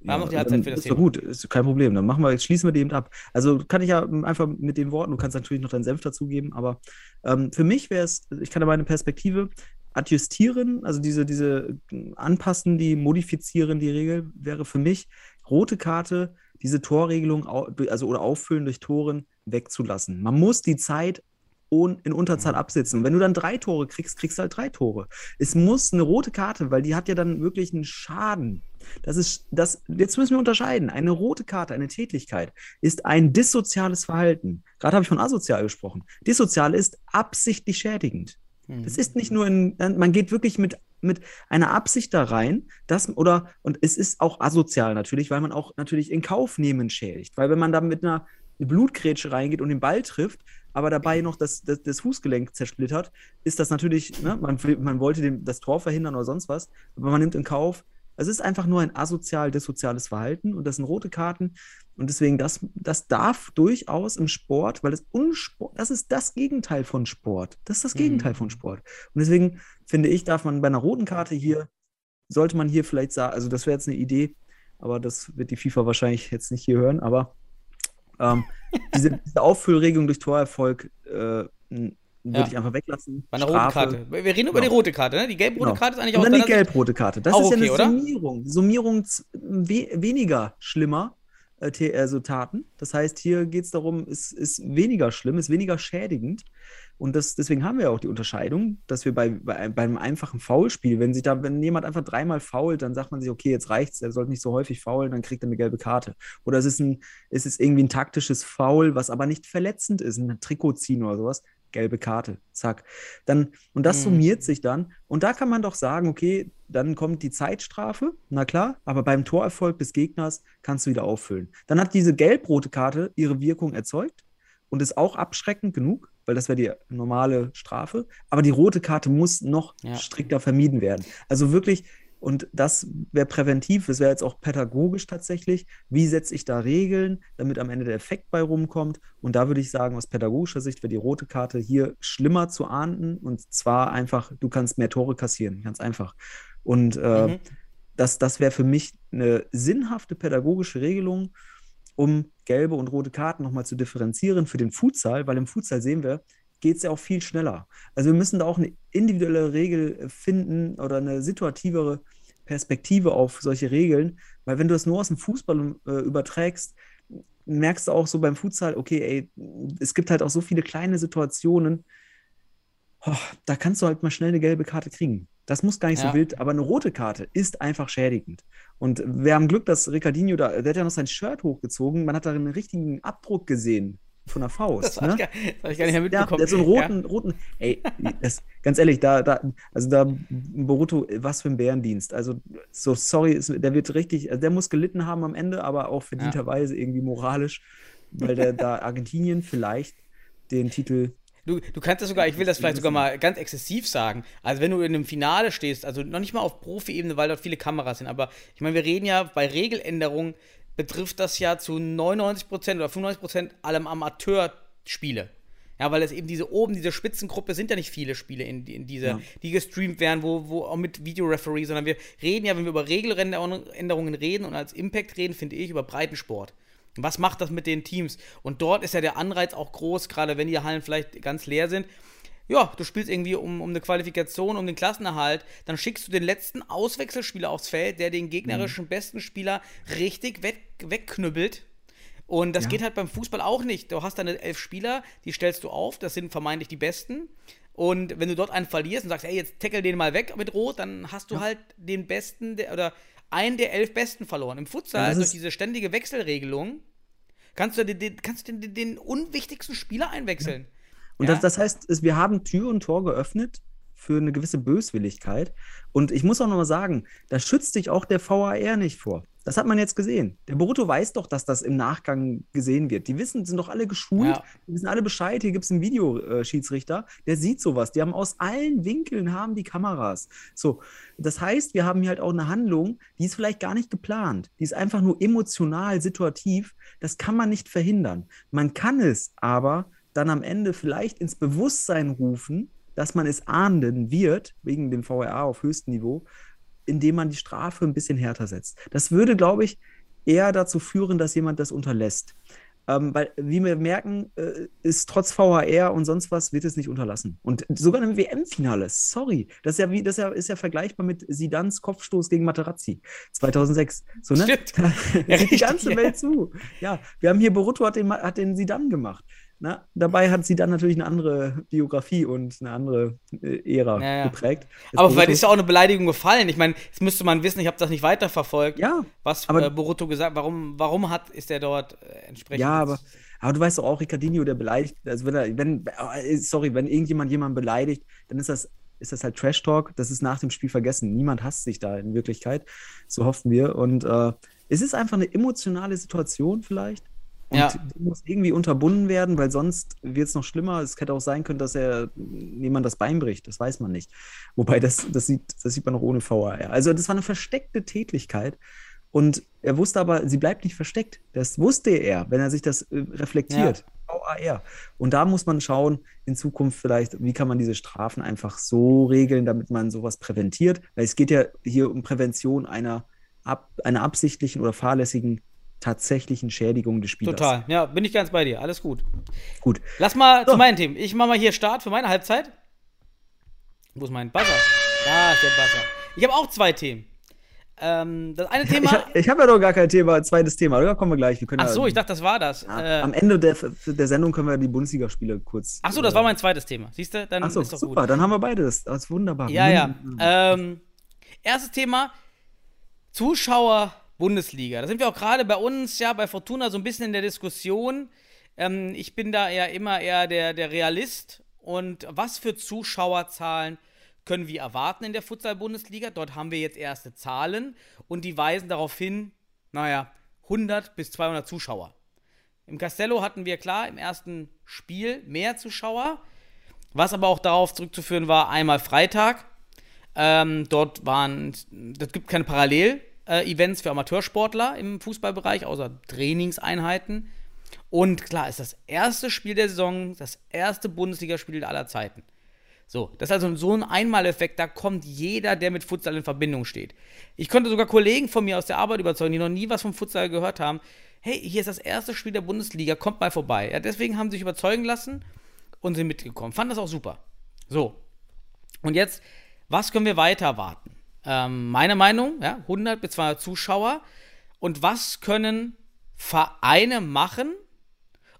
Wir Ja, haben noch die Halbzeit für das ist doch Thema. gut, ist kein Problem. Dann machen wir, jetzt schließen wir den ab. Also kann ich ja einfach mit den Worten, du kannst natürlich noch deinen Senf dazugeben, aber ähm, für mich wäre es, ich kann da meine Perspektive adjustieren, also diese, diese äh, anpassen, die modifizieren die Regel, wäre für mich rote Karte, diese Torregelung, also oder auffüllen durch Toren wegzulassen. Man muss die Zeit in Unterzahl absitzen. Und wenn du dann drei Tore kriegst, kriegst du halt drei Tore. Es muss eine rote Karte, weil die hat ja dann wirklich einen Schaden. Das ist, das, jetzt müssen wir unterscheiden. Eine rote Karte, eine Tätigkeit, ist ein dissoziales Verhalten. Gerade habe ich von asozial gesprochen. Dissozial ist absichtlich schädigend. Mhm. Es ist nicht nur in, man geht wirklich mit, mit einer Absicht da rein, dass, oder, und es ist auch asozial natürlich, weil man auch natürlich in Kauf nehmen schädigt. Weil wenn man da mit einer Blutgrätsche reingeht und den Ball trifft, aber dabei noch das, das, das Fußgelenk zersplittert, ist das natürlich, ne, man, man wollte dem, das Tor verhindern oder sonst was, aber man nimmt in Kauf, es ist einfach nur ein asozial, dissoziales Verhalten und das sind rote Karten. Und deswegen, das, das darf durchaus im Sport, weil das Unsport, das ist das Gegenteil von Sport. Das ist das Mhm. Gegenteil von Sport. Und deswegen finde ich, darf man bei einer roten Karte hier, sollte man hier vielleicht sagen, also das wäre jetzt eine Idee, aber das wird die FIFA wahrscheinlich jetzt nicht hier hören, aber ähm, diese, diese Auffüllregelung durch Torerfolg äh, würde Ja. ich einfach weglassen. Bei einer roten. Karte. Wir reden über Genau. die rote Karte, ne? Die gelb-rote Genau. Karte ist eigentlich Und auch dann die gelb-rote Karte. Das ist ja okay, eine oder? Summierung. Summierung z- we weniger schlimmer also Taten. Das heißt, hier geht es darum, es ist weniger schlimm, ist weniger schädigend. Und das, deswegen haben wir auch die Unterscheidung, dass wir bei, bei beim einfachen Foulspiel, wenn sich da, wenn jemand einfach dreimal fault, dann sagt man sich, okay, jetzt reicht's, er sollte nicht so häufig faulen, dann kriegt er eine gelbe Karte. Oder es ist ein, es ist irgendwie ein taktisches Foul, was aber nicht verletzend ist, ein Trikot ziehen oder sowas, gelbe Karte, zack. Dann, und das Mhm. summiert sich dann. Und da kann man doch sagen, okay, dann kommt die Zeitstrafe, na klar, aber beim Torerfolg des Gegners kannst du wieder auffüllen. Dann hat diese gelb-rote Karte ihre Wirkung erzeugt und ist auch abschreckend genug, weil das wäre die normale Strafe. Aber die rote Karte muss noch Ja. strikter vermieden werden. Also wirklich Und das wäre präventiv, das wäre jetzt auch pädagogisch tatsächlich. Wie setze ich da Regeln, damit am Ende der Effekt bei rumkommt? Und da würde ich sagen, aus pädagogischer Sicht wäre die rote Karte hier schlimmer zu ahnden. Und zwar einfach, du kannst mehr Tore kassieren, ganz einfach. Und äh, Mhm. das, das wäre für mich eine sinnhafte pädagogische Regelung, um gelbe und rote Karten nochmal zu differenzieren für den Futsal, weil im Futsal sehen wir, geht es ja auch viel schneller. Also wir müssen da auch eine individuelle Regel äh, finden oder eine situativere Perspektive auf solche Regeln, weil wenn du das nur aus dem Fußball äh, überträgst, merkst du auch so beim Futsal, okay, ey, es gibt halt auch so viele kleine Situationen, oh, da kannst du halt mal schnell eine gelbe Karte kriegen. Das muss gar nicht Ja. so wild, aber eine rote Karte ist einfach schädigend. Und wir haben Glück, dass Ricardinho da, der hat ja noch sein Shirt hochgezogen, man hat da einen richtigen Abdruck gesehen von der Faust. Das habe ne? ich, gar- das hab ich gar nicht mehr Ja, mitbekommen. der hat so einen roten, roten, ey, das, ganz ehrlich, da, da, also da, Boruto, was für ein Bärendienst. Also, so sorry, der wird richtig, also der muss gelitten haben am Ende, aber auch verdienterweise irgendwie moralisch, weil der da Argentinien vielleicht den Titel, Du, du kannst das sogar, ich will das vielleicht sogar mal ganz exzessiv sagen. Also wenn du in einem Finale stehst, also noch nicht mal auf Profi-Ebene, weil dort viele Kameras sind, aber ich meine, wir reden ja bei Regeländerungen, betrifft das ja zu 99% oder 95% allem Amateurspiele. Ja, weil es eben diese oben, diese Spitzengruppe sind ja nicht viele Spiele in, in dieser, Ja. die gestreamt werden, wo, wo auch mit Videoreferee, sondern wir reden ja, wenn wir über Regeländerungen reden und als Impact reden, finde ich, über Breitensport. Und Was macht das mit den Teams? Und dort ist ja der Anreiz auch groß, gerade wenn die Hallen vielleicht ganz leer sind. Ja, du spielst irgendwie um, um eine Qualifikation, um den Klassenerhalt, dann schickst du den letzten Auswechselspieler aufs Feld, der den gegnerischen besten Spieler richtig weg, wegknüppelt. Und das Ja. geht halt beim Fußball auch nicht. Du hast deine elf Spieler, die stellst du auf, das sind vermeintlich die besten. Und wenn du dort einen verlierst und sagst, ey, jetzt tackle den mal weg mit Rot, dann hast du halt den besten der, oder einen der elf besten verloren. Im Ja, Futsal, das durch diese ständige Wechselregelung, kannst du den, den, kannst du den, den unwichtigsten Spieler einwechseln. Und Ja. das, das heißt, wir haben Tür und Tor geöffnet für eine gewisse Böswilligkeit. Und ich muss auch noch mal sagen, da schützt sich auch der VAR nicht vor. Das hat man jetzt gesehen. Der Boruto weiß doch, dass das im Nachgang gesehen wird. Die wissen, sind doch alle geschult, Ja. die wissen alle Bescheid. Hier gibt es einen Videoschiedsrichter, der sieht sowas. Die haben aus allen Winkeln haben die Kameras. So, das heißt, wir haben hier halt auch eine Handlung, die ist vielleicht gar nicht geplant. Die ist einfach nur emotional, situativ. Das kann man nicht verhindern. Man kann es aber dann am Ende vielleicht ins Bewusstsein rufen, dass man es ahnden wird, wegen dem VRA auf höchstem Niveau, indem man die Strafe ein bisschen härter setzt. Das würde, glaube ich, eher dazu führen, dass jemand das unterlässt. Ähm, weil, wie wir merken, äh, ist trotz VHR und sonst was, wird es nicht unterlassen. Und sogar im WM-Finale, sorry, das ist ja, wie, das ist ja, vergleichbar mit Sidans Kopfstoß gegen Materazzi 2006. So, ne? Stimmt. Da Ja, die ganze. Welt zu. Ja, wir haben hier Boruto hat den, hat den Sidan gemacht. Na, dabei hat Sidan natürlich eine andere Biografie und eine andere äh, Ära Ja, ja. geprägt. Das Aber vielleicht ist ja auch eine Beleidigung gefallen. Ich meine, jetzt müsste man wissen, ich habe das nicht weiterverfolgt, Ja, was aber- äh, Boruto gesagt warum, warum hat, ist er dort äh, entsprechend. Ja, aber, aber du weißt doch auch, Ricardinho, der beleidigt, also wenn er, wenn, äh, sorry, wenn irgendjemand jemanden beleidigt, dann ist das, ist das halt Trash Talk, das ist nach dem Spiel vergessen. Niemand hasst sich da in Wirklichkeit, so hoffen wir. Und äh, es ist einfach eine emotionale Situation vielleicht. Und Ja. die muss irgendwie unterbunden werden, weil sonst wird es noch schlimmer. Es hätte auch sein können, dass er jemand das Bein bricht. Das weiß man nicht. Wobei, das, das, sieht, das sieht man auch ohne VAR. Also, das war eine versteckte Tätigkeit. Und er wusste aber, sie bleibt nicht versteckt. Das wusste er, wenn er sich das äh, reflektiert. VAR. Und da muss man schauen, in Zukunft vielleicht, wie kann man diese Strafen einfach so regeln, damit man sowas präventiert. Weil es geht ja hier um Prävention einer, ab, einer absichtlichen oder fahrlässigen tatsächlichen Schädigung des Spielers. Total. Ja, bin ich ganz bei dir. Alles gut. Gut. Lass mal So. zu meinen Themen. Ich mache mal hier Start für meine Halbzeit. Wo ist mein Buzzer? Da ist der Buzzer. Ich habe auch zwei Themen. Ähm, das eine Ich, Thema. ich habe ja doch gar kein Thema, zweites Thema. Da kommen wir gleich. Wir können Ach ja- so, ich dachte, das war das. ja, Äh, am Ende der, der Sendung können wir die Bundesligaspiele kurz. ach so, das war mein zweites Thema. Siehst du? Dann Ach so, ist doch super. gut. Dann haben wir beides. Das ist wunderbar. Ja, ja. Ähm, erstes Thema: Zuschauer Bundesliga. Da sind wir auch gerade bei uns, ja, bei Fortuna so ein bisschen in der Diskussion. Ähm, ich bin da eher immer eher der, der Realist. Und was für Zuschauerzahlen können wir erwarten in der Futsal-Bundesliga? Dort haben wir jetzt erste Zahlen und die weisen darauf hin, naja, 100 bis 200 Zuschauer. Im Castello hatten wir klar im ersten Spiel mehr Zuschauer, was aber auch darauf zurückzuführen war, einmal Freitag. Ähm, dort waren, das gibt keine Parallel-Events für Amateursportler im Fußballbereich, außer Trainingseinheiten. Und klar, ist das erste Spiel der Saison, das erste Bundesligaspiel aller Zeiten. So, das ist also so ein Einmaleffekt, da kommt jeder, der mit Futsal in Verbindung steht. Ich konnte sogar Kollegen von mir aus der Arbeit überzeugen, die noch nie was vom Futsal gehört haben. Hey, hier ist das erste Spiel der Bundesliga, kommt mal vorbei. Ja, deswegen haben sie sich überzeugen lassen und sind mitgekommen. Fand das auch super. So. Und jetzt, was können wir weiter erwarten? Ähm, meine Meinung, ja, 100 bis 200 Zuschauer. Und was können Vereine machen,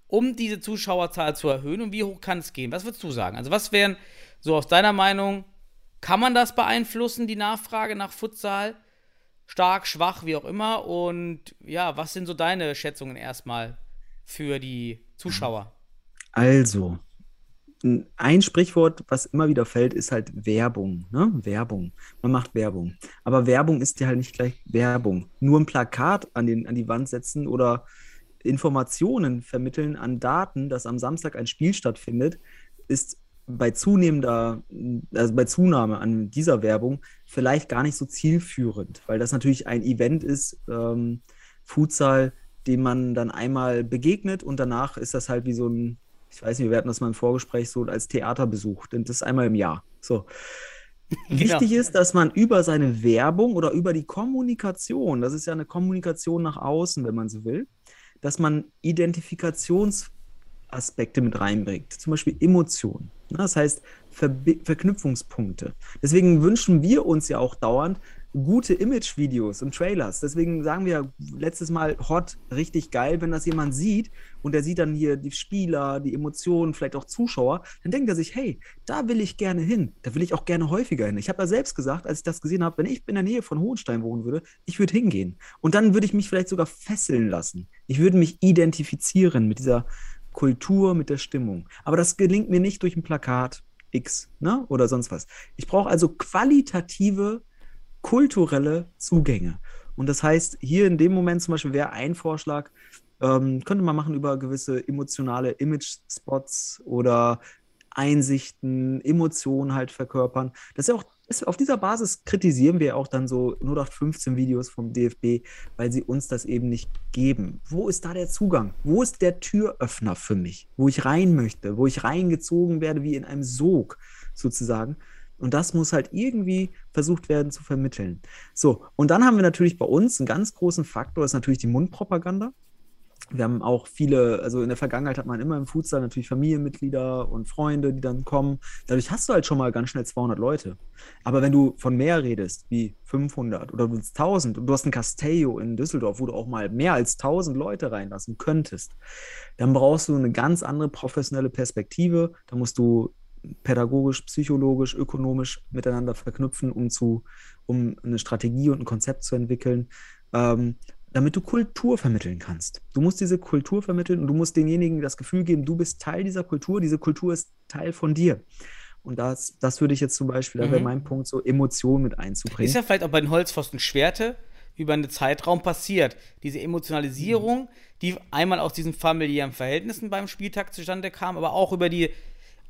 um diese Zuschauerzahl zu erhöhen und wie hoch kann es gehen? Was würdest du sagen? Also, was wären so aus deiner Meinung, kann man das beeinflussen, die Nachfrage nach Futsal? Stark, schwach, wie auch immer. Und ja, was sind so deine Schätzungen erstmal für die Zuschauer? Also, ein Sprichwort, was immer wieder fällt, ist halt Werbung. Ne? Werbung. Man macht Werbung. Aber Werbung ist ja halt nicht gleich Werbung. Nur ein Plakat an, den, an die Wand setzen oder Informationen vermitteln an Daten, dass am Samstag ein Spiel stattfindet, ist bei zunehmender, also bei Zunahme an dieser Werbung vielleicht gar nicht so zielführend, weil das natürlich ein Event ist, ähm, Futsal, dem man dann einmal begegnet und danach ist das halt wie so ein, ich weiß nicht, wir hatten das mal im Vorgespräch so als Theaterbesuch, denn das ist einmal im Jahr. So. Genau. Wichtig ist, dass man über seine Werbung oder über die Kommunikation, das ist ja eine Kommunikation nach außen, wenn man so will, dass man Identifikationsaspekte mit reinbringt, zum Beispiel Emotionen. Das heißt Ver Verknüpfungspunkte. Deswegen wünschen wir uns ja auch dauernd gute Image-Videos und Trailers. Deswegen sagen wir letztes Mal hot, richtig geil, wenn das jemand sieht und der sieht dann hier die Spieler, die Emotionen, vielleicht auch Zuschauer, dann denkt er sich, hey, da will ich gerne hin, da will ich auch gerne häufiger hin. Ich habe ja selbst gesagt, als ich das gesehen habe, wenn ich in der Nähe von Hohenstein wohnen würde, ich würde hingehen. Und dann würde ich mich vielleicht sogar fesseln lassen. Ich würde mich identifizieren mit dieser Kultur, mit der Stimmung. Aber das gelingt mir nicht durch ein Plakat X ne? oder sonst was. Ich brauche also qualitative kulturelle Zugänge. Und das heißt, hier in dem Moment zum Beispiel wäre ein Vorschlag, ähm, könnte man machen über gewisse emotionale Image-Spots oder Einsichten, Emotionen halt verkörpern. Das ist ja auch, auf dieser Basis kritisieren wir auch dann so 0815 Videos vom DFB, weil sie uns das eben nicht geben. Wo ist da der Zugang? Wo ist der Türöffner für mich, wo ich rein möchte, wo ich reingezogen werde wie in einem Sog sozusagen? Und das muss halt irgendwie versucht werden zu vermitteln. So, und dann haben wir natürlich bei uns einen ganz großen Faktor, ist natürlich die Mundpropaganda. Wir haben auch viele, also in der Vergangenheit hat man immer im Futsal natürlich Familienmitglieder und Freunde, die dann kommen. Dadurch hast du halt schon mal ganz schnell 200 Leute. Aber wenn du von mehr redest, wie 500 oder du willst 1000 und du hast ein Castello in Düsseldorf, wo du auch mal mehr als 1000 Leute reinlassen könntest, dann brauchst du eine ganz andere professionelle Perspektive. Da musst du pädagogisch, psychologisch, ökonomisch miteinander verknüpfen, um, zu, um eine Strategie und ein Konzept zu entwickeln, ähm, damit du Kultur vermitteln kannst. Du musst diese Kultur vermitteln und du musst denjenigen das Gefühl geben, du bist Teil dieser Kultur, diese Kultur ist Teil von dir. Und das, das würde ich jetzt zum Beispiel, mhm. da wäre mein Punkt, so Emotionen mit einzubringen. Ist ja vielleicht auch bei den Holzpfosten Schwerte über einen Zeitraum passiert. Diese Emotionalisierung, mhm. die einmal aus diesen familiären Verhältnissen beim Spieltag zustande kam, aber auch über die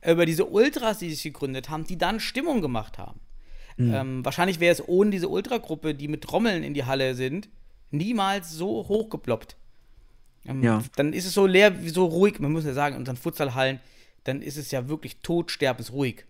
über diese Ultras, die sich gegründet haben, die dann Stimmung gemacht haben. Mhm. Ähm, wahrscheinlich wäre es ohne diese Ultragruppe, die mit Trommeln in die Halle sind, niemals so hochgeploppt. Ähm, ja. Dann ist es so leer, so ruhig, man muss ja sagen, in unseren Futsalhallen, dann ist es ja wirklich totsterbensruhig.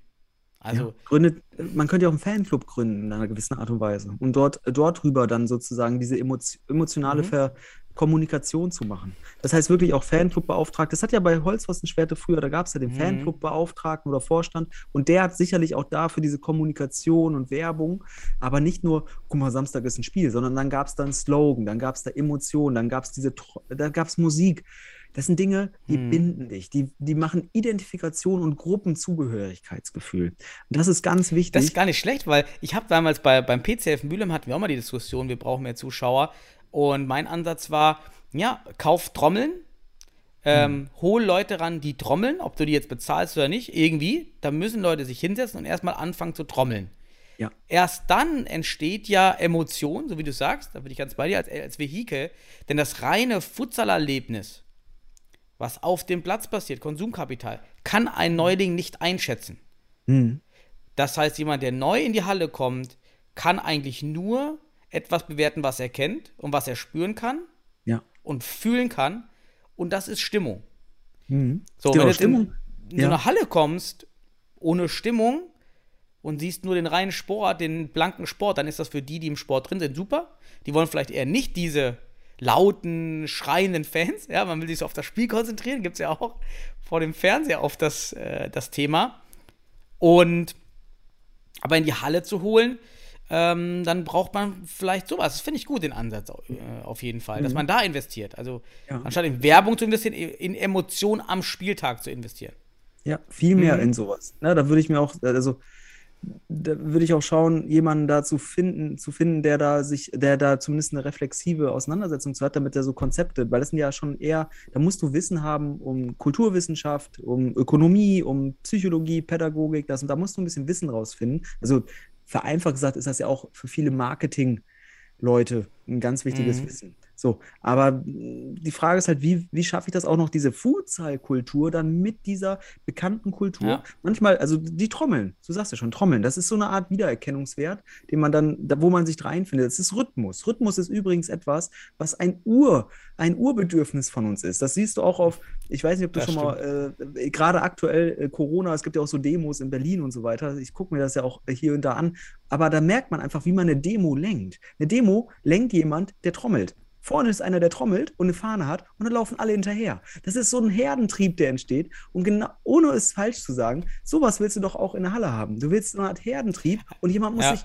Also, ja, gründet, man könnte ja auch einen Fanclub gründen in einer gewissen Art und Weise und dort, dort drüber dann sozusagen diese emotionale mhm. Ver, Kommunikation zu machen. Das heißt wirklich auch Fanclub-Beauftragte. Das hat ja bei Holzpfostenschwerte früher, da gab es ja den mhm. Fanclub-Beauftragten oder Vorstand und der hat sicherlich auch da für diese Kommunikation und Werbung, aber nicht nur, guck mal, Samstag ist ein Spiel, sondern dann gab es dann Slogan, dann gab es da Emotionen, dann gab es diese, da gab es Musik. Das sind Dinge, die hm. binden dich, die, die machen Identifikation und Gruppenzugehörigkeitsgefühl. Und das ist ganz wichtig. Das ist gar nicht schlecht, weil ich habe damals bei, beim PCF in Bülem hatten wir auch mal die Diskussion, wir brauchen mehr Zuschauer. Und mein Ansatz war, ja, kauf Trommeln, ähm, hm. hol Leute ran, die trommeln, ob du die jetzt bezahlst oder nicht, irgendwie. Da müssen Leute sich hinsetzen und erstmal anfangen zu trommeln. Ja. Erst dann entsteht ja Emotion, so wie du sagst, da bin ich ganz bei dir, als, als Vehikel. Denn das reine Futsalerlebnis, was auf dem Platz passiert, Konsumkapital, kann ein Neuling nicht einschätzen. Mhm. Das heißt, jemand, der neu in die Halle kommt, kann eigentlich nur etwas bewerten, was er kennt und was er spüren kann Ja. und fühlen kann. Und das ist Stimmung. Mhm. So, Genau, wenn du in, in so Ja. eine Halle kommst, ohne Stimmung und siehst nur den reinen Sport, den blanken Sport, dann ist das für die, die im Sport drin sind, super. Die wollen vielleicht eher nicht diese lauten, schreienden Fans. Ja, man will sich so auf das Spiel konzentrieren, gibt es ja auch vor dem Fernseher auf das, äh, das Thema. Und aber in die Halle zu holen, ähm, dann braucht man vielleicht sowas. Das finde ich gut, den Ansatz äh, auf jeden Fall, dass man da investiert. Also Ja. anstatt in Werbung zu investieren, in Emotionen am Spieltag zu investieren. Ja, viel mehr Mhm. in sowas. Ne, da würde ich mir auch, also da würde ich auch schauen, jemanden da zu finden, zu finden, der da sich, der da zumindest eine reflexive Auseinandersetzung zu hat, damit er so Konzepte, weil das sind ja schon eher, da musst du Wissen haben um Kulturwissenschaft, um Ökonomie, um Psychologie, Pädagogik, das und da musst du ein bisschen Wissen rausfinden. Also vereinfacht gesagt ist das ja auch für viele Marketing-Leute ein ganz wichtiges Mhm. Wissen. So, aber mh, die Frage ist halt, wie, wie schaffe ich das auch noch, diese Futsal-Kultur dann mit dieser bekannten Kultur? Ja. Manchmal, also die Trommeln, du sagst ja schon, Trommeln, das ist so eine Art Wiedererkennungswert, den man dann, da, wo man sich reinfindet. Das ist Rhythmus. Rhythmus ist übrigens etwas, was ein Ur, ein Urbedürfnis von uns ist. Das siehst du auch auf, ich weiß nicht, ob du Das schon mal, äh, gerade aktuell äh, Corona, es gibt ja auch so Demos in Berlin und so weiter. Ich gucke mir das ja auch hier und da an. Aber da merkt man einfach, wie man eine Demo lenkt. Eine Demo lenkt jemand, der trommelt. Vorne ist einer, der trommelt und eine Fahne hat und dann laufen alle hinterher. Das ist so ein Herdentrieb, der entsteht. Und genau, ohne es falsch zu sagen, sowas willst du doch auch in der Halle haben. Du willst so eine Art Herdentrieb und jemand muss Ja. sich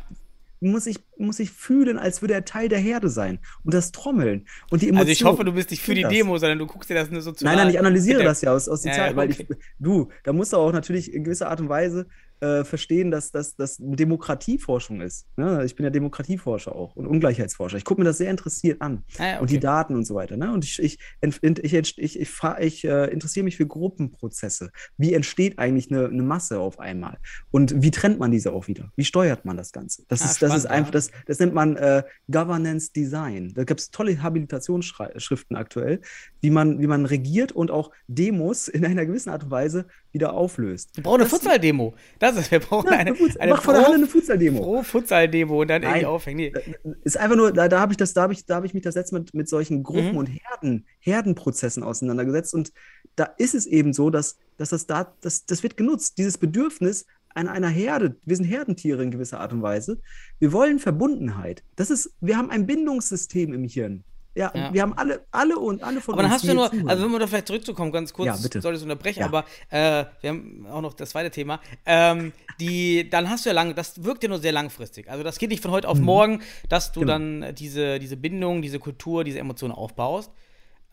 muss sich, muss sich fühlen, als würde er Teil der Herde sein. Und das Trommeln und die Emotionen. Also ich hoffe, du bist nicht für die. Demo, sondern du guckst dir das nur so zu. Nein, nein, ich analysiere das ja aus, aus der Ja, Zeit, ja, weil okay. ich, du, da musst du auch natürlich in gewisser Art und Weise äh, verstehen, dass das Demokratieforschung ist. Ne? Ich bin ja Demokratieforscher auch und Ungleichheitsforscher. Ich gucke mir das sehr interessiert an Ah, ja, und die okay. Daten und so weiter. Ne? Und ich, ich, ich, ich, äh, interessiere mich für Gruppenprozesse. Wie entsteht eigentlich eine, eine Masse auf einmal? Und wie trennt man diese auch wieder? Wie steuert man das Ganze? Das, Ah, ist, das ist spannend, einfach, das, das nennt man äh, Governance Design. Da gibt es tolle Habilitationsschriften aktuell, wie man, wie man regiert und auch Demos in einer gewissen Art und Weise wieder auflöst. Wir brauchen eine Futsal-Demo. Das ist, wir brauchen Ja, eine, eine Futsal- eine mach vor der Halle eine Futsal-Demo. Pro-Futsal-Demo und dann irgendwie Nein. aufhängen. Nee. Ist einfach nur, da, da habe ich das, da habe ich, da habe ich mich das letzte mit, mit solchen Gruppen Mhm. und Herden, Herdenprozessen auseinandergesetzt. Und da ist es eben so, dass, dass das da, das, das wird genutzt, dieses Bedürfnis an einer Herde. Wir sind Herdentiere in gewisser Art und Weise. Wir wollen Verbundenheit. Das ist, wir haben ein Bindungssystem im Hirn. Ja, Ja. wir haben alle, alle und alle von Aber dann uns. hast die du hier nur, zuhören. also wenn wir da vielleicht zurückzukommen, ganz kurz, Ja, bitte. soll ich es unterbrechen, Ja. aber äh, wir haben auch noch das zweite Thema. Ähm, die, dann hast du ja lange, das wirkt ja nur sehr langfristig. Also das geht nicht von heute auf morgen, dass du Genau. dann diese, diese Bindung, diese Kultur, diese Emotionen aufbaust.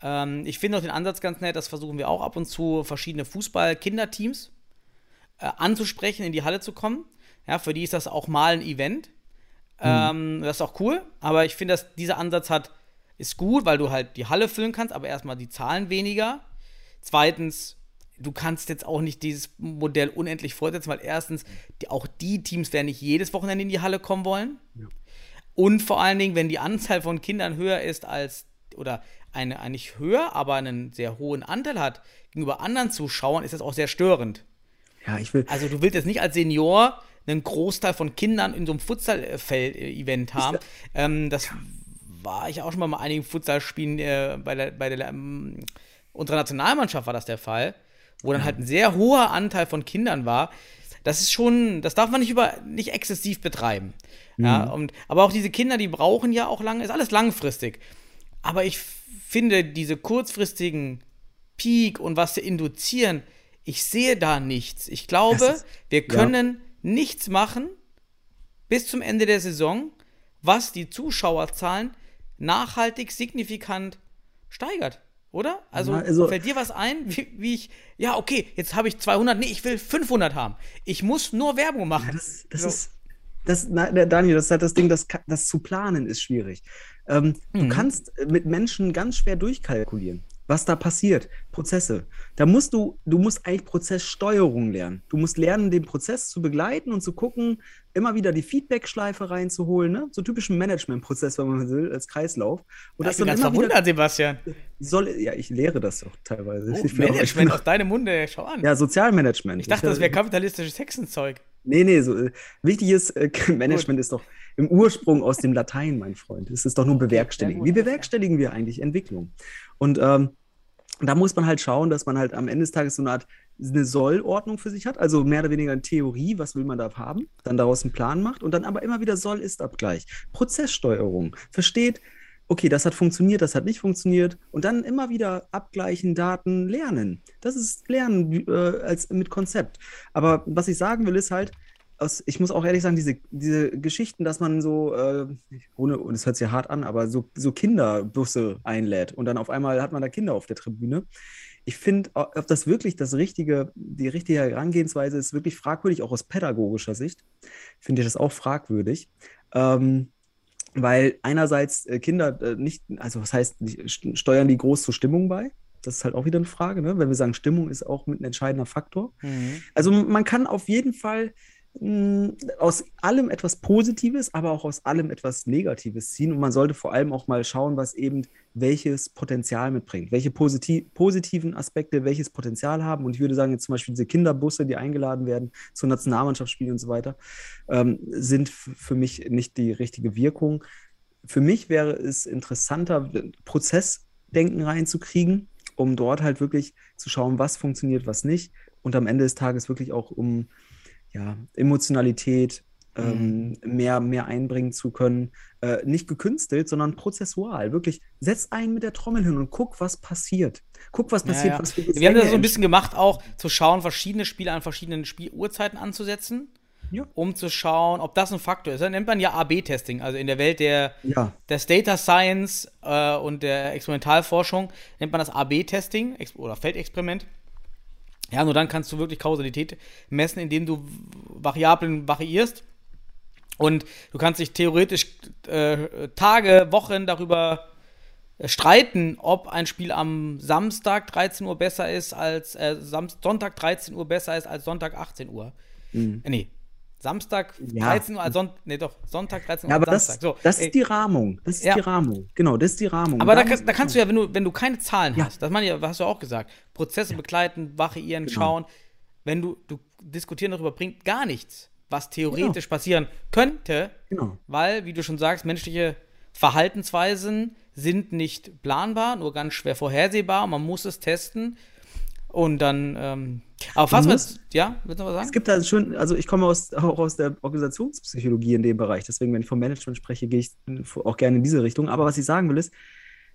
Ähm, ich finde auch den Ansatz ganz nett, das versuchen wir auch ab und zu, verschiedene Fußball-Kinderteams äh, anzusprechen, in die Halle zu kommen. Ja, für die ist das auch mal ein Event. Ähm, das ist auch cool, aber ich finde, dass dieser Ansatz hat, ist gut, weil du halt die Halle füllen kannst, aber erstmal die Zahlen weniger. Zweitens, du kannst jetzt auch nicht dieses Modell unendlich fortsetzen, weil erstens, die, auch die Teams werden nicht jedes Wochenende in die Halle kommen wollen. Und vor allen Dingen, wenn die Anzahl von Kindern höher ist als, oder eine, eine nicht höher, aber einen sehr hohen Anteil hat gegenüber anderen Zuschauern, ist das auch sehr störend. ja, ich will. Also du willst jetzt nicht als Senior einen Großteil von Kindern in so einem Futsal-Event haben. Ähm, das war ich auch schon mal bei einigen Futsalspielen äh, bei der, bei der ähm, unserer Nationalmannschaft war das der Fall, wo dann halt ein sehr hoher Anteil von Kindern war. Das ist schon, das darf man nicht über nicht exzessiv betreiben. Ja, und, aber auch diese Kinder, die brauchen ja auch lange, ist alles langfristig. Aber ich finde diese kurzfristigen Peak und was sie induzieren, ich sehe da nichts. Ich glaube, ist- wir ja. können nichts machen bis zum Ende der Saison, was die Zuschauerzahlen nachhaltig signifikant steigert. Oder? Also, Na, also- fällt dir was ein, wie, wie ich, ja, okay, jetzt habe ich 200, nee, ich will 500 haben. Ich muss nur Werbung machen. Ja, das, das So. ist, das, na, Daniel, das ist halt das Ding, das, das zu planen ist schwierig. Ähm, Du Mhm. kannst mit Menschen ganz schwer durchkalkulieren, was da passiert, Prozesse. Da musst du, du musst eigentlich Prozesssteuerung lernen. Du musst lernen, den Prozess zu begleiten und zu gucken, immer wieder die Feedback-Schleife reinzuholen, ne? so typischen Management-Prozess, wenn man will, als Kreislauf. Und ich bin ganz wieder verwundert, Sebastian. soll, ja, ich lehre das doch teilweise. Oh, auch- Management auch- aus deinem Munde, schau an. ja, Sozialmanagement. ich dachte, das wäre kapitalistisches Hexenzeug. Nee, nee, so, äh, wichtig ist, äh, Management ist doch im Ursprung aus dem Latein, mein Freund. Es ist doch nur bewerkstelligen. gut, Wie bewerkstelligen wir eigentlich Entwicklung? Und ähm, da muss man halt schauen, dass man halt am Ende des Tages so eine Art eine Sollordnung für sich hat, also mehr oder weniger eine Theorie, was will man da haben, dann daraus einen Plan macht und dann aber immer wieder Soll-Ist-Abgleich. Prozesssteuerung. Versteht, okay, das hat funktioniert, das hat nicht funktioniert und dann immer wieder abgleichen, Daten, lernen. Das ist Lernen äh, als mit Konzept. Aber was ich sagen will, ist halt, aus, ich muss auch ehrlich sagen, diese, diese Geschichten, dass man so, äh, ohne, und es hört sich hart an, aber so, so Kinderbusse einlädt und dann auf einmal hat man da Kinder auf der Tribüne. Ich finde, ob das wirklich das richtige, die richtige Herangehensweise ist, wirklich fragwürdig, auch aus pädagogischer Sicht. Finde ich das auch fragwürdig. Ähm, weil einerseits äh, Kinder äh, nicht, also was heißt, steuern die groß zur Stimmung bei? Das ist halt auch wieder eine Frage, ne? wenn wir sagen, Stimmung ist auch mit ein entscheidender Faktor. Mhm. Also man kann auf jeden Fall aus allem etwas Positives, aber auch aus allem etwas Negatives ziehen. Und man sollte vor allem auch mal schauen, was eben welches Potenzial mitbringt, welche posit positiven Aspekte welches Potenzial haben. Und ich würde sagen, jetzt zum Beispiel diese Kinderbusse, die eingeladen werden zu Nationalmannschaftsspielen und so weiter, ähm, sind für mich nicht die richtige Wirkung. Für mich wäre es interessanter, Prozessdenken reinzukriegen, um dort halt wirklich zu schauen, was funktioniert, was nicht. Und am Ende des Tages wirklich auch um ja, Emotionalität ähm, mehr, mehr einbringen zu können. Äh, nicht gekünstelt, sondern prozessual. Wirklich, setz einen mit der Trommel hin und guck, was passiert. Guck, was Ja, passiert. ja. Was für Wir haben das so ein bisschen gemacht, auch zu schauen, verschiedene Spiele an verschiedenen Spieluhrzeiten anzusetzen, Ja. um zu schauen, ob das ein Faktor ist. Das nennt man ja AB-Testing, also in der Welt der, Ja. des Data Science äh, und der Experimentalforschung nennt man das AB-Testing Ex- oder Feldexperiment. Ja, nur dann kannst du wirklich Kausalität messen, indem du Variablen variierst. Und du kannst dich theoretisch äh, Tage, Wochen darüber äh, streiten, ob ein Spiel am Samstag 13 Uhr besser ist als äh, Sonntag 13 Uhr besser ist als Sonntag 18 Uhr. Äh, nee. Samstag. Ja. 13 Uhr als Sonntag, nee doch, Sonntag 13 Uhr Ja, aber als das, Samstag. So, das ey, ist die Rahmung. Das ist Ja. die Rahmung. Genau, das ist die Rahmung. aber da, kann, da kannst du ja, wenn du, wenn du keine Zahlen Ja. hast, das meine ich, hast du auch gesagt, Prozesse begleiten, variieren, Genau. schauen, wenn du, du diskutieren darüber bringt gar nichts, was theoretisch Genau. passieren könnte, Genau. weil, wie du schon sagst, menschliche Verhaltensweisen sind nicht planbar, nur ganz schwer vorhersehbar. Man muss es testen. Und dann, ähm, aber wir muss- ja, willst du was Es sagen? gibt da schön, also ich komme aus, auch aus der Organisationspsychologie in dem Bereich, deswegen, wenn ich vom Management spreche, gehe ich auch gerne in diese Richtung. Aber was ich sagen will, ist,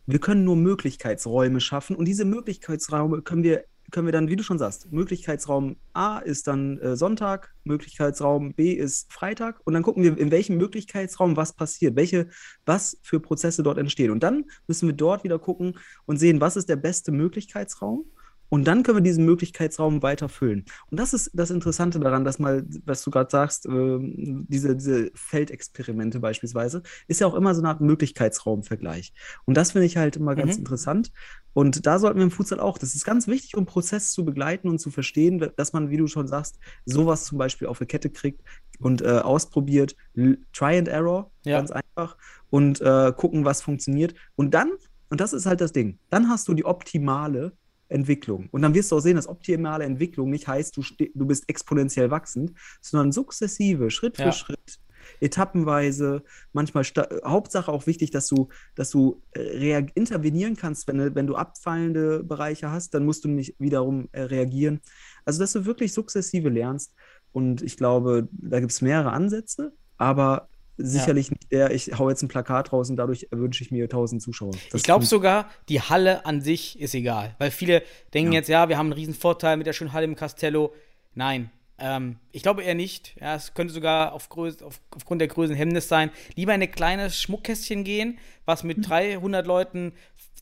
wir können nur Möglichkeitsräume schaffen und diese Möglichkeitsräume können wir, können wir dann, wie du schon sagst, Möglichkeitsraum A ist dann äh, Sonntag, Möglichkeitsraum B ist Freitag und dann gucken wir, in welchem Möglichkeitsraum was passiert, welche, was für Prozesse dort entstehen. Und dann müssen wir dort wieder gucken und sehen, was ist der beste Möglichkeitsraum und dann können wir diesen Möglichkeitsraum weiter füllen. Und das ist das Interessante daran, dass mal, was du gerade sagst, ähm, diese, diese Feldexperimente beispielsweise, ist ja auch immer so eine Art Möglichkeitsraumvergleich. Und das finde ich halt immer ganz Mhm. interessant. Und da sollten wir im Futsal auch, das ist ganz wichtig, um Prozess zu begleiten und zu verstehen, dass man, wie du schon sagst, sowas zum Beispiel auf die Kette kriegt und äh, ausprobiert, Try and Error, Ja. ganz einfach, und äh, gucken, was funktioniert. Und dann, und das ist halt das Ding, dann hast du die optimale Entwicklung. Und dann wirst du auch sehen, dass optimale Entwicklung nicht heißt, du, du bist exponentiell wachsend, sondern sukzessive, Schritt für Ja. Schritt, etappenweise, manchmal Hauptsache auch wichtig, dass du, dass du äh, intervenieren kannst, wenn, du- wenn du abfallende Bereiche hast, dann musst du nicht wiederum äh, reagieren. Also, dass du wirklich sukzessive lernst. Und ich glaube, da gibt es mehrere Ansätze, aber sicherlich nicht der, ich hau jetzt ein Plakat raus und dadurch wünsche ich mir 1000 Zuschauer. Das ich glaube sogar, die Halle an sich ist egal. Weil viele denken Ja. jetzt, ja, wir haben einen riesen Vorteil mit der schönen Halle im Castello. Nein, ähm, ich glaube eher nicht. Ja, es könnte sogar auf Größ auf, aufgrund der Größe ein Hemmnis sein. Lieber in ein kleines Schmuckkästchen gehen, was Hm. mit 300 Leuten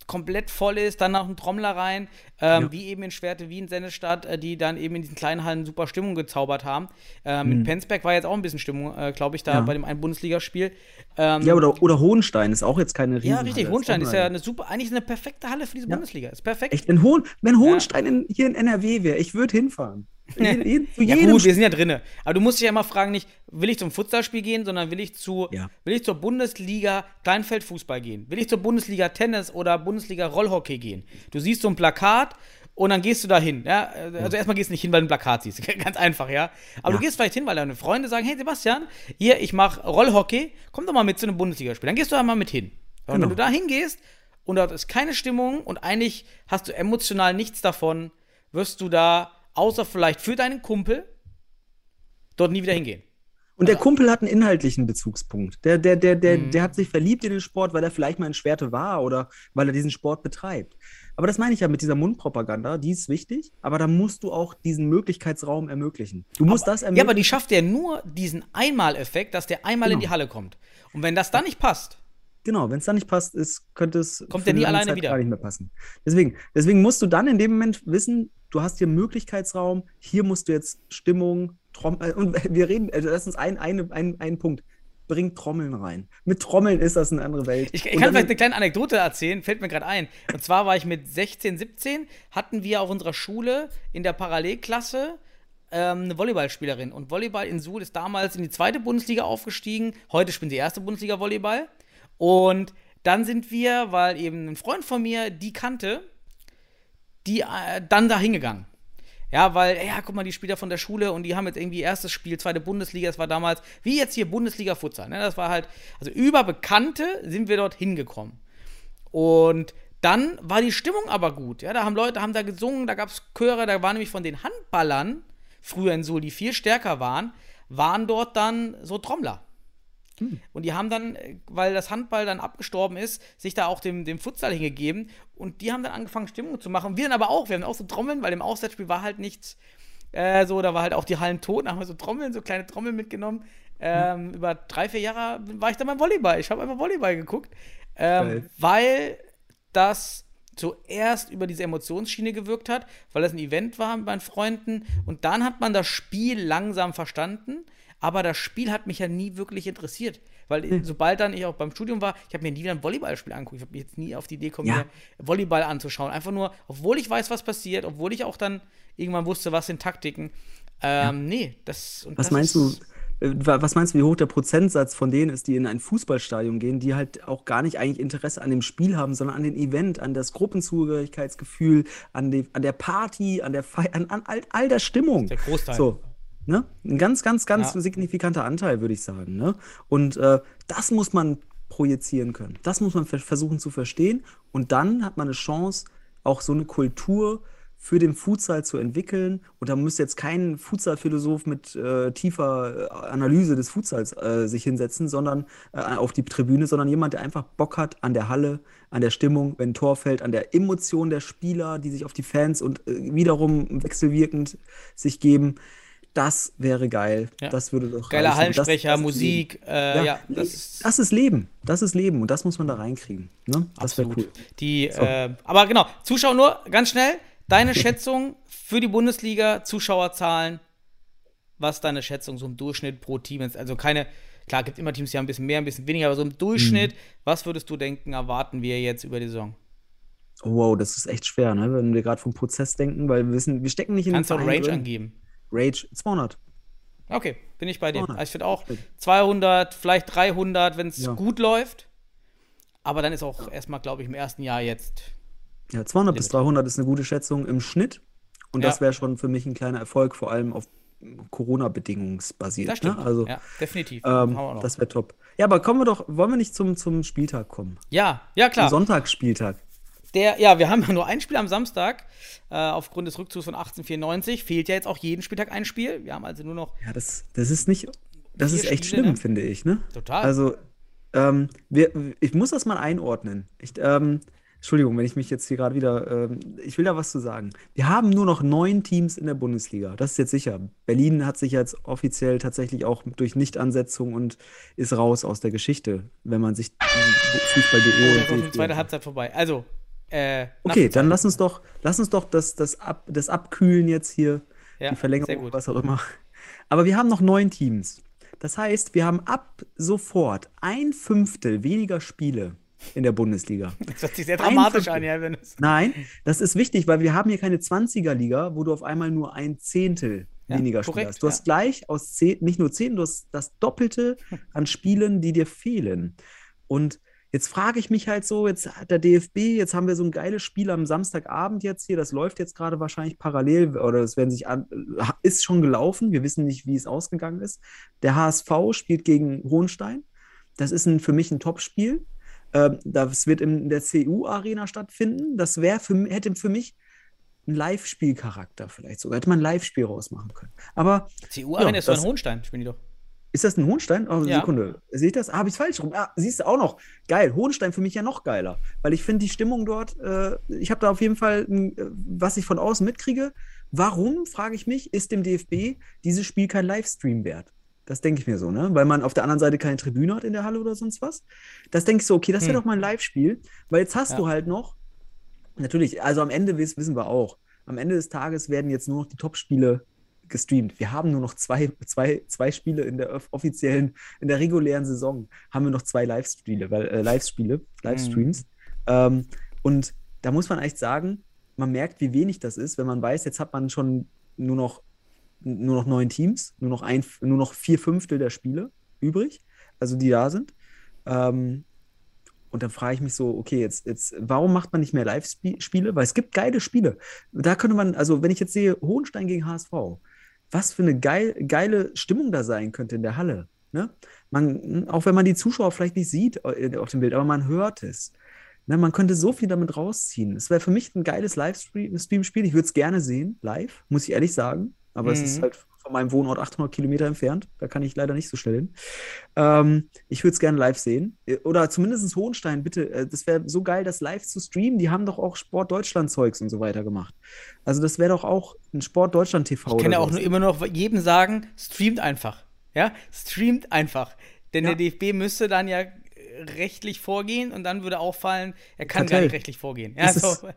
komplett voll ist, dann noch ein Trommler rein, ähm, Ja. wie eben in Schwerte, wie in Sennestadt, äh, die dann eben in diesen kleinen Hallen super Stimmung gezaubert haben. Ähm, Mhm. Mit Penzberg war jetzt auch ein bisschen Stimmung, äh, glaube ich, da Ja. bei dem einen Bundesligaspiel. Ähm, Ja, oder, oder Hohenstein ist auch jetzt keine riesen ja, richtig. Hohenstein ist ja eine super, eigentlich eine perfekte Halle für diese Ja. Bundesliga. Ist perfekt. Echt, wenn, Hohen, wenn Hohenstein in, hier in NRW wäre, ich würde hinfahren. Jeden, zu Ja jedem gut, wir sind ja drinne. Aber du musst dich ja immer fragen, nicht, will ich zum Futsalspiel gehen, sondern will ich zu, Ja. will ich zur Bundesliga Kleinfeldfußball gehen? Will ich zur Bundesliga Tennis oder Bundesliga Rollhockey gehen? Du siehst so ein Plakat und dann gehst du da hin. Ja? Also erstmal gehst du nicht hin, weil du ein Plakat siehst. Ganz einfach, ja. Aber Ja. du gehst vielleicht hin, weil deine Freunde sagen, hey Sebastian, hier, ich mache Rollhockey, komm doch mal mit zu einem Bundesligaspiel. Dann gehst du da mal mit hin. Und Genau. wenn du da hingehst und dort ist keine Stimmung und eigentlich hast du emotional nichts davon, wirst du da, außer vielleicht für deinen Kumpel, dort nie wieder hingehen. Und der Kumpel hat einen inhaltlichen Bezugspunkt. Der, der, der, der, Mhm. der hat sich verliebt in den Sport, weil er vielleicht mal in Schwerte war oder weil er diesen Sport betreibt. Aber das meine ich ja mit dieser Mundpropaganda, die ist wichtig, aber da musst du auch diesen Möglichkeitsraum ermöglichen. Du musst das Ja, ermöglichen. aber die schafft ja nur diesen Einmaleffekt, dass der einmal in Genau. die Halle kommt. Und wenn das dann nicht passt, Genau, wenn es dann nicht passt, ist, könnte es Kommt für nie alleine Zeit wieder. gar nicht mehr passen. Deswegen, deswegen musst du dann in dem Moment wissen, du hast hier einen Möglichkeitsraum, hier musst du jetzt Stimmung, Trom äh, und wir reden, also das ist ein, eine, ein, ein Punkt. Bring Trommeln rein. Mit Trommeln ist das eine andere Welt. Ich, ich kann vielleicht eine kleine Anekdote erzählen, fällt mir gerade ein. Und zwar war ich mit 16, 17, hatten wir auf unserer Schule in der Parallelklasse ähm, eine Volleyballspielerin. Und Volleyball in Suhl ist damals in die zweite Bundesliga aufgestiegen. Heute spielen sie erste Bundesliga Volleyball. Und dann sind wir, weil eben ein Freund von mir die kannte, die äh, dann da hingegangen. Ja, weil, ja, guck mal, die Spieler von der Schule und die haben jetzt irgendwie erstes Spiel, zweite Bundesliga, das war damals, wie jetzt hier Bundesliga Futsal, ne? Das war halt, also über Bekannte sind wir dort hingekommen. Und dann war die Stimmung aber gut. Ja, da haben Leute, haben da gesungen, da gab es Chöre, da waren nämlich von den Handballern, früher in Suhl, die viel stärker waren, waren dort dann so Trommler. Und die haben dann, äh, weil das Handball dann abgestorben ist, sich da auch dem, dem Futsal hingegeben. Und die haben dann angefangen, Stimmung zu machen. Wir dann aber auch. Wir haben auch so Trommeln, weil im Auswärtsspiel war halt nichts äh, so, da war halt auch die Hallen tot. Da haben wir so Trommeln, so kleine Trommeln mitgenommen. Ähm, Über drei, vier Jahre war ich dann beim Volleyball. Ich habe einfach Volleyball geguckt. Ähm, weil das zuerst über diese Emotionsschiene gewirkt hat, weil das ein Event war mit meinen Freunden und dann hat man das Spiel langsam verstanden, aber das Spiel hat mich ja nie wirklich interessiert, weil Hm. sobald dann ich auch beim Studium war, ich habe mir nie wieder ein Volleyballspiel angeguckt, ich habe mich jetzt nie auf die Idee gekommen, Ja. mir Volleyball anzuschauen, einfach nur, obwohl ich weiß, was passiert, obwohl ich auch dann irgendwann wusste, was sind Taktiken, ähm, nee, das und Was das meinst du, äh, wa- was meinst du, wie hoch der Prozentsatz von denen ist, die in ein Fußballstadion gehen, die halt auch gar nicht eigentlich Interesse an dem Spiel haben, sondern an dem Event, an das Gruppenzugehörigkeitsgefühl, an, die, an der Party, an der Feier, an, an all, all der Stimmung. Der Großteil. So. Ne? Ein ganz, ganz, ganz Ja. signifikanter Anteil, würde ich sagen. Ne? Und äh, das muss man projizieren können. Das muss man ver- versuchen zu verstehen. Und dann hat man eine Chance, auch so eine Kultur für den Futsal zu entwickeln. Und da müsste jetzt kein Futsal-Philosoph mit äh, tiefer äh, Analyse des Futsals äh, sich hinsetzen, sondern äh, auf die Tribüne, sondern jemand, der einfach Bock hat an der Halle, an der Stimmung, wenn ein Tor fällt, an der Emotion der Spieler, die sich auf die Fans und äh, wiederum wechselwirkend sich geben. Das wäre geil. Ja. Das würde doch Geiler reichen. Das- Hallensprecher, das ist Musik, äh, ja, das ist das ist Leben. Das ist Leben. Und das muss man da reinkriegen. Ne? Das wäre cool. Die, So. äh, aber genau, Zuschauer nur, ganz schnell, deine Schätzung für die Bundesliga, Zuschauerzahlen, was deine Schätzung so im Durchschnitt pro Team ist? Also keine, klar, gibt immer Teams, die haben ein bisschen mehr, ein bisschen weniger, aber so im Durchschnitt, Mhm. was würdest du denken, erwarten wir jetzt über die Saison? Wow, das ist echt schwer, ne? wenn wir gerade vom Prozess denken, weil wir wissen, wir stecken nicht in Kannst du auch Range drin. angeben? Rage 200. Okay, bin ich bei dir. 200. Also ich finde auch Gut. 200, vielleicht 300, wenn es Ja. gut läuft. Aber dann ist auch erstmal, glaube ich, im ersten Jahr jetzt. Ja, 200 bis Limit. 300 ist eine gute Schätzung im Schnitt. Und Ja. das wäre schon für mich ein kleiner Erfolg, vor allem auf Corona-bedingungsbasiert. Das stimmt. Ne? Also, ja, definitiv. ähm, das wäre top. Ja, aber kommen wir doch, wollen wir nicht zum, zum Spieltag kommen? ja, ja, klar. Zum Sonntagsspieltag. Der, ja, wir haben ja nur ein Spiel am Samstag. Äh, aufgrund des Rückzugs von 1894 fehlt ja jetzt auch jeden Spieltag ein Spiel. Wir haben also nur noch Ja, das, das ist nicht, das ist echt Spiele, schlimm, ne? finde ich, ne? Total. Also, ähm, wir, ich muss das mal einordnen. Ich, ähm, Entschuldigung, wenn ich mich jetzt hier gerade wieder, ähm, ich will da was zu sagen. Wir haben nur noch neun Teams in der Bundesliga. Das ist jetzt sicher. Berlin hat sich jetzt offiziell tatsächlich auch durch Nichtansetzung und ist raus aus der Geschichte, wenn man sich Fußball.de oh, und DFB zweite Halbzeit vorbei. Also, äh, Okay, dann lass uns doch, lass uns doch das, das, Ab, das Abkühlen jetzt hier, Ja, die Verlängerung, was auch immer. Aber wir haben noch neun Teams. Das heißt, wir haben ab sofort ein Fünftel weniger Spiele in der Bundesliga. Das hört sich sehr dramatisch an, ja, wenn es. Nein, das ist wichtig, weil wir haben hier keine 20er-Liga, wo du auf einmal nur ein Zehntel Ja, weniger Spiele hast. Du hast ja. gleich aus zehn, nicht nur zehn, du hast das Doppelte an Spielen, die dir fehlen. Und Jetzt frage ich mich halt so, jetzt hat der DFB, jetzt haben wir so ein geiles Spiel am Samstagabend jetzt hier, das läuft jetzt gerade wahrscheinlich parallel oder es werden sich an, ist schon gelaufen, wir wissen nicht, wie es ausgegangen ist. Der HSV spielt gegen Hohenstein. Das ist ein, für mich ein Topspiel. Ähm, das wird in der CU-Arena stattfinden. Das wäre für, hätte für mich einen Live-Spielcharakter vielleicht sogar. Hätte man ein Live-Spiel rausmachen können. Aber CU-Arena Ja, ist so ein Hohenstein, spielen die doch. Ist das ein Hohenstein? Oh, Ja. Sekunde. Sehe ich das? Ah, habe ich falsch rum? Ah, siehst du auch noch. Geil. Hohenstein für mich ja noch geiler. Weil ich finde die Stimmung dort, äh, ich habe da auf jeden Fall, ein, äh, was ich von außen mitkriege. Warum, frage ich mich, ist dem DFB dieses Spiel kein Livestream wert? Das denke ich mir so, ne? Weil man auf der anderen Seite keine Tribüne hat in der Halle oder sonst was. Das denke ich so, okay, das wäre Hm. doch mal ein Live-Spiel. Weil jetzt hast Ja. du halt noch, natürlich, also am Ende wiss- wissen wir auch, am Ende des Tages werden jetzt nur noch die Top-Spiele gestreamt. Wir haben nur noch zwei, zwei, zwei Spiele in der off- offiziellen, in der regulären Saison haben wir noch zwei Live-Spiele, weil äh, Live-Spiele, Livestreams. Ähm, und da muss man echt sagen, man merkt, wie wenig das ist, wenn man weiß, jetzt hat man schon nur noch, nur noch neun Teams, nur noch, ein, nur noch vier Fünftel der Spiele übrig, also die da sind. Ähm, und dann frage ich mich so, okay, jetzt, jetzt, warum macht man nicht mehr Live-Spiele? Weil es gibt geile Spiele. Da könnte man, also wenn ich jetzt sehe, Hohenstein gegen HSV, was für eine geil, geile Stimmung da sein könnte in der Halle. Ne? Man, auch wenn man die Zuschauer vielleicht nicht sieht äh, auf dem Bild, aber man hört es. Ne? Man könnte so viel damit rausziehen. Es wäre für mich ein geiles Livestream-Spiel. Ich würde es gerne sehen, live, muss ich ehrlich sagen. Aber es Mhm. ist halt von meinem Wohnort 800 Kilometer entfernt. Da kann ich leider nicht so schnell hin. Ähm, ich würde es gerne live sehen. Äh, Oder zumindest Hohenstein, bitte. Äh, Das wäre so geil, das live zu streamen. Die haben doch auch Sport Deutschland-Zeugs und so weiter gemacht. Also, das wäre doch auch ein Sport Deutschland-TV. Ich kann ja auch nur immer noch jedem sagen, streamt einfach. Ja, streamt einfach. Denn Ja. der DFB müsste dann ja rechtlich vorgehen und dann würde auffallen, er kann gar Kartell. nicht rechtlich vorgehen. Ja, so.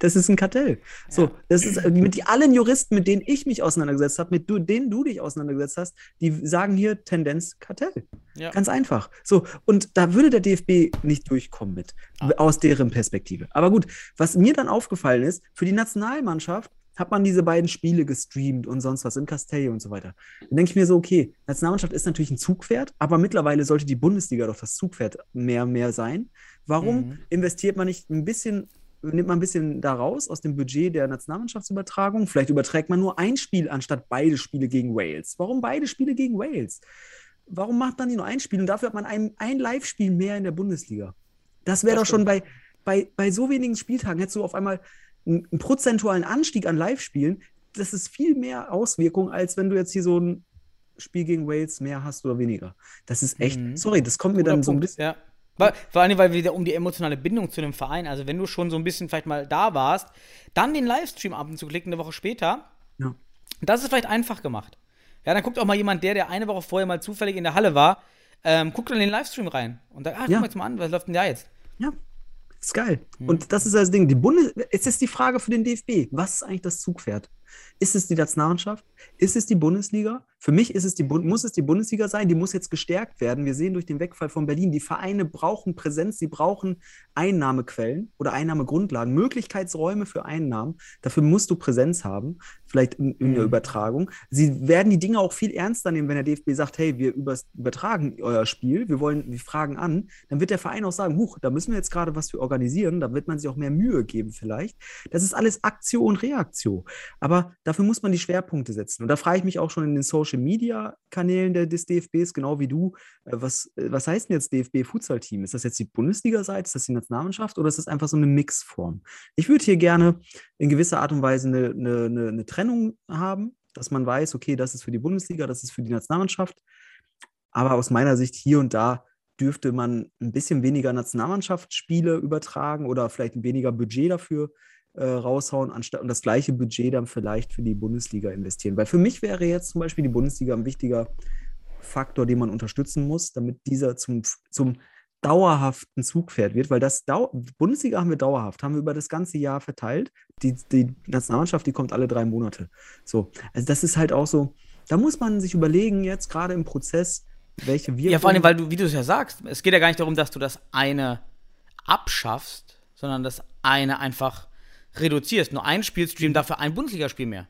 Das ist ein Kartell. So, Ja. das ist äh, mit die, allen Juristen, mit denen ich mich auseinandergesetzt habe, mit du, denen du dich auseinandergesetzt hast, die sagen hier Tendenz Kartell. Ja. Ganz einfach. So, und da würde der DFB nicht durchkommen mit, Ah. aus deren Perspektive. Aber gut, was mir dann aufgefallen ist, für die Nationalmannschaft hat man diese beiden Spiele gestreamt und sonst was in Castell und so weiter. Dann denke ich mir so, okay, Nationalmannschaft ist natürlich ein Zugpferd, aber mittlerweile sollte die Bundesliga doch das Zugpferd mehr mehr sein. Warum Mhm. investiert man nicht ein bisschen, nimmt man ein bisschen da raus aus dem Budget der Nationalmannschaftsübertragung? Vielleicht überträgt man nur ein Spiel anstatt beide Spiele gegen Wales. Warum beide Spiele gegen Wales? Warum macht man nicht nur ein Spiel und dafür hat man ein, ein Live-Spiel mehr in der Bundesliga? Das wäre doch schon bei, bei, bei so wenigen Spieltagen, hättest du auf einmal einen, einen prozentualen Anstieg an Live-Spielen. Das ist viel mehr Auswirkung, als wenn du jetzt hier so ein Spiel gegen Wales mehr hast oder weniger. Das ist echt, Mhm. sorry, das kommt mir Guter dann so ein Punkt, bisschen. Ja. Weil, vor allem, weil wieder um die emotionale Bindung zu dem Verein, also wenn du schon so ein bisschen vielleicht mal da warst, dann den Livestream ab und zu klicken, eine Woche später, Ja. das ist vielleicht einfach gemacht. Ja, dann guckt auch mal jemand, der, der eine Woche vorher mal zufällig in der Halle war, ähm, guckt dann in den Livestream rein und sagt, ah, guck Ja. mal jetzt mal an, was läuft denn da jetzt? Ja, ist geil. Mhm. Und das ist das Ding. Die Bundes es ist die Frage für den DFB. Was ist eigentlich das Zugpferd? Ist es die Nationalmannschaft? Ist es die Bundesliga? Für mich ist es die muss es die Bundesliga sein. Die muss jetzt gestärkt werden. Wir sehen durch den Wegfall von Berlin, die Vereine brauchen Präsenz, sie brauchen Einnahmequellen oder Einnahmegrundlagen, Möglichkeitsräume für Einnahmen. Dafür musst du Präsenz haben, vielleicht in, in der Mhm. Übertragung. Sie werden die Dinge auch viel ernster nehmen, wenn der DFB sagt, hey, wir übertragen euer Spiel, wir wollen, wir fragen an, dann wird der Verein auch sagen, huch, da müssen wir jetzt gerade was für organisieren, da wird man sich auch mehr Mühe geben vielleicht. Das ist alles Aktion und Reaktion. Aber dafür muss man die Schwerpunkte setzen. Und da frage ich mich auch schon in den Social Media Kanälen der, des DFBs, genau wie du, äh, was, äh, was heißt denn jetzt DFB Futsal Team? Ist das jetzt die Bundesliga-Seite? Ist das die Nationalmannschaft oder ist das einfach so eine Mixform? Ich würde hier gerne in gewisser Art und Weise eine, eine, eine, eine Trennung haben, dass man weiß, okay, das ist für die Bundesliga, das ist für die Nationalmannschaft. Aber aus meiner Sicht hier und da dürfte man ein bisschen weniger Nationalmannschaftsspiele übertragen oder vielleicht weniger Budget dafür äh, raushauen, anstatt und das gleiche Budget dann vielleicht für die Bundesliga investieren. Weil für mich wäre jetzt zum Beispiel die Bundesliga ein wichtiger Faktor, den man unterstützen muss, damit dieser zum, zum dauerhaften Zugpferd wird, weil das Dau Bundesliga haben wir dauerhaft, haben wir über das ganze Jahr verteilt. Die, die Nationalmannschaft, die kommt alle drei Monate. So, also das ist halt auch so, da muss man sich überlegen, jetzt gerade im Prozess, welche wir. Ja, vor allem, weil du, wie du es ja sagst, es geht ja gar nicht darum, dass du das eine abschaffst, sondern das eine einfach reduzierst. Nur ein Spielstream dafür ein Bundesligaspiel mehr.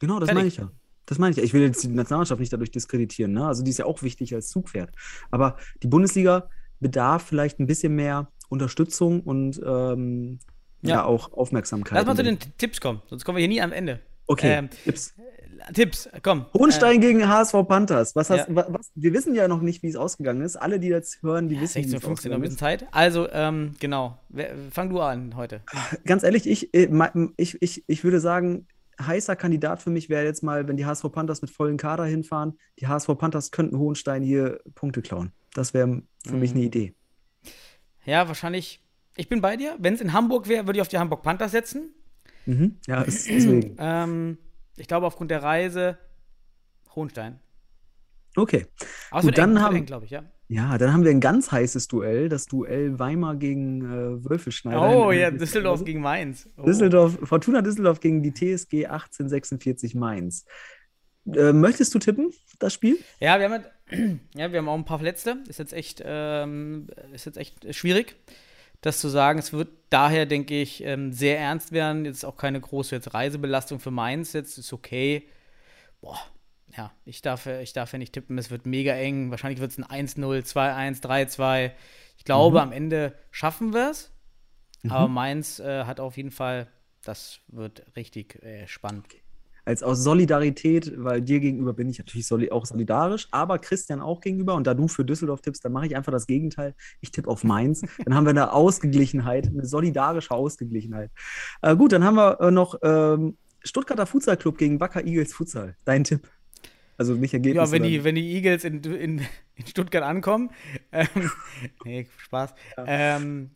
Genau, das Fertig. meine ich ja. Das meine ich ja. Ich will jetzt die Nationalmannschaft nicht dadurch diskreditieren. Ne? Also die ist ja auch wichtig als Zugpferd. Aber die Bundesliga bedarf vielleicht ein bisschen mehr Unterstützung und ähm, ja. Ja. auch Aufmerksamkeit. Lass mal zu den Tipps kommen, sonst kommen wir hier nie am Ende. Okay, Ähm, Tipps. Tipps, komm. Hohenstein gegen HSV Panthers. Was hast, ja. wa- was, wir wissen ja noch nicht, wie es ausgegangen ist. Alle, die jetzt hören, die Äh, wissen, wie 16, es 15, noch ein bisschen. Zeit. Also, ähm, genau. Fang du an heute. Ganz ehrlich, ich, äh, ich, ich, ich würde sagen, heißer Kandidat für mich wäre jetzt mal, wenn die HSV Panthers mit vollen Kader hinfahren. Die HSV Panthers könnten Hohenstein hier Punkte klauen. Das wäre für mich Mhm. eine Idee. Ja, wahrscheinlich. Ich bin bei dir. Wenn es in Hamburg wäre, würde ich auf die Hamburg Panthers setzen. Mhm. Ja, ist, deswegen. Ähm, ich glaube, aufgrund der Reise Hohenstein. Okay. Aber Gut, dann eng, haben- glaube ich, ja. Ja, dann haben wir ein ganz heißes Duell, das Duell Weimar gegen äh, Wölfelschneider. Oh, ja, Düsseldorf gegen Mainz. Oh. Düsseldorf, Fortuna Düsseldorf gegen die TSG 1846 Mainz. Äh, möchtest du tippen, das Spiel? Ja, wir haben, halt- ja, wir haben auch ein paar Verletzte. Ist jetzt echt, ähm, ist jetzt echt schwierig, das zu sagen. Es wird daher, denke ich, ähm, sehr ernst werden. Jetzt auch keine große jetzt Reisebelastung für Mainz. Jetzt ist okay. Boah, ja, ich darf, ich darf ja nicht tippen. Es wird mega eng. Wahrscheinlich wird es ein 1-0, 2-1, 3-2. Ich glaube, am Ende schaffen wir es. Aber Mainz äh, hat auf jeden Fall, das wird richtig äh, spannend. Als aus Solidarität, weil dir gegenüber bin ich natürlich soli auch solidarisch, aber Christian auch gegenüber. Und da du für Düsseldorf tippst, dann mache ich einfach das Gegenteil. Ich tippe auf Mainz. Dann haben wir eine Ausgeglichenheit, eine solidarische Ausgeglichenheit. Äh, gut, dann haben wir äh, noch ähm, Stuttgarter Futsal Club gegen Wacker Eagles Futsal. Dein Tipp. Also nicht Ergebnis. Ja, wenn die, wenn die Eagles in, in, in Stuttgart ankommen. Ähm, nee, Spaß. Ähm,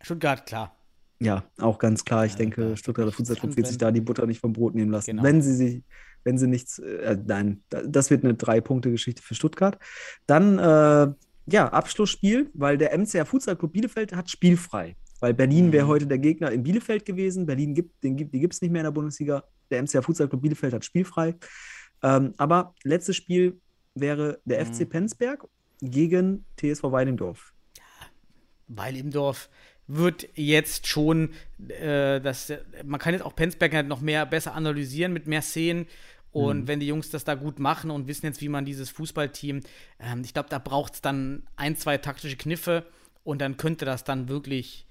Stuttgart, klar. Ja, auch ganz klar. Ich Ja, denke. Stuttgarter Fußballclub wird sich da die Butter nicht vom Brot nehmen lassen. Genau. Wenn sie sich, wenn sie nichts, äh, nein, da- das wird eine Drei-Punkte-Geschichte für Stuttgart. Dann, äh, ja, Abschlussspiel, weil der MCR Futsal Club Bielefeld hat spielfrei. Weil Berlin wäre Mhm. heute der Gegner in Bielefeld gewesen. Berlin gibt, den die gibt es nicht mehr in der Bundesliga. Der MCR Futsal Club Bielefeld hat spielfrei. Ähm, aber letztes Spiel wäre der Mhm. FC Penzberg gegen TSV. Weil im Dorf wird jetzt schon, äh, das, man kann jetzt auch Penzberg halt noch mehr besser analysieren mit mehr Szenen. Und Mhm. wenn die Jungs das da gut machen und wissen jetzt, wie man dieses Fußballteam, ähm, ich glaube, da braucht es dann ein, zwei taktische Kniffe und dann könnte das dann wirklich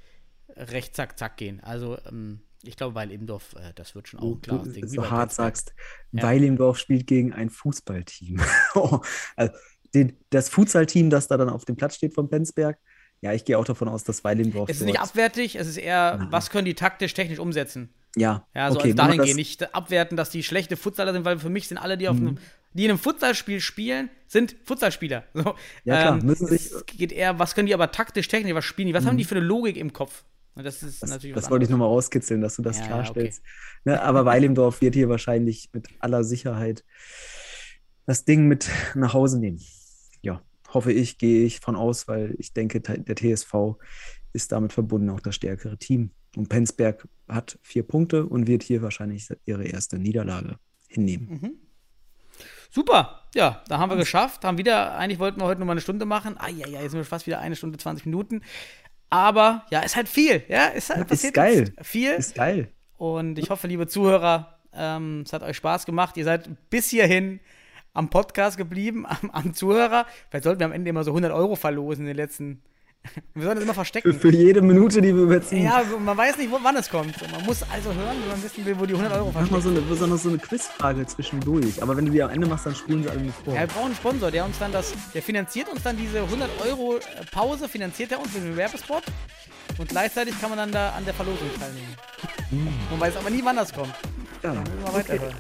recht zack, zack gehen. Also, ähm, ich glaube, weil Ebendorf, äh, das wird schon auch ein du klares Ding. wie so hart Penzberg. sagst, Ja. Weilimdorf spielt gegen ein Fußballteam. Oh, also den, das Futsal-Team, das da dann auf dem Platz steht von Penzberg, ja, ich gehe auch davon aus, dass Weilimdorf Es ist nicht abwertig, es ist eher, Nein. was können die taktisch, technisch umsetzen? Ja, Ja, so okay, als wenn man dahin das- gehen. Nicht abwerten, dass die schlechte Futsaler sind, weil für mich sind alle, die, auf Mhm. einem, die in einem Futsalspiel spielen, sind Futsalspieler. So, ähm, Ja, klar, müssen sich- Es geht eher, was können die aber taktisch, technisch, was spielen die? Was haben die für eine Logik im Kopf? Und das ist Das, natürlich das wollte ich nochmal rauskitzeln, dass du das Ja, ja, klarstellst. Ne, aber Weilimdorf wird hier wahrscheinlich mit aller Sicherheit das Ding mit nach Hause nehmen. Hoffe ich, gehe ich von aus, weil ich denke, der TSV ist damit verbunden auch das stärkere Team. Und Penzberg hat vier Punkte und wird hier wahrscheinlich ihre erste Niederlage hinnehmen. Mhm. Super, ja, da haben wir geschafft. Haben wieder, eigentlich wollten wir heute nur mal eine Stunde machen. Ah, ja, ja, jetzt sind wir fast wieder eine Stunde, 20 Minuten. Aber ja, ist halt viel. Ja, ist halt Ist geil. viel. Ist geil. Und ich hoffe, liebe Zuhörer, ähm, es hat euch Spaß gemacht. Ihr seid bis hierhin am Podcast geblieben, am, am Zuhörer. Vielleicht sollten wir am Ende immer so 100 Euro verlosen in den letzten. Wir sollen das immer Für, verstecken. für jede Minute, die wir überziehen. Ja, man weiß nicht, wann es kommt. Man muss also hören, wenn man wissen will, wo die 100 Euro Mach mal so eine, besonders so eine Quizfrage zwischendurch. Aber wenn du die am Ende machst, dann spulen sie alle nur vor. Ja, wir brauchen einen Sponsor, der uns dann das, der finanziert uns dann diese 100 Euro äh, Pause, finanziert er uns mit dem Werbespot. Und gleichzeitig kann man dann da an der Verlosung teilnehmen. Man weiß aber nie, wann das kommt. Ja. Müssen wir weiterhören.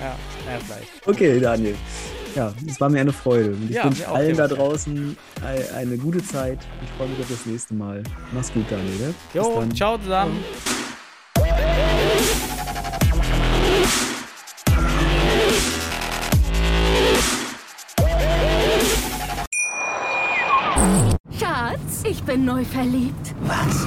Ja, ja, vielleicht. Okay, Daniel. Ja, es war mir eine Freude. Und ich Ja, wünsche allen da draußen ei- eine gute Zeit. Ich freue mich auf das nächste Mal. Mach's gut, Daniel. Ne? Bis Jo, dann. ciao zusammen. Schatz, ich bin neu verliebt. Was?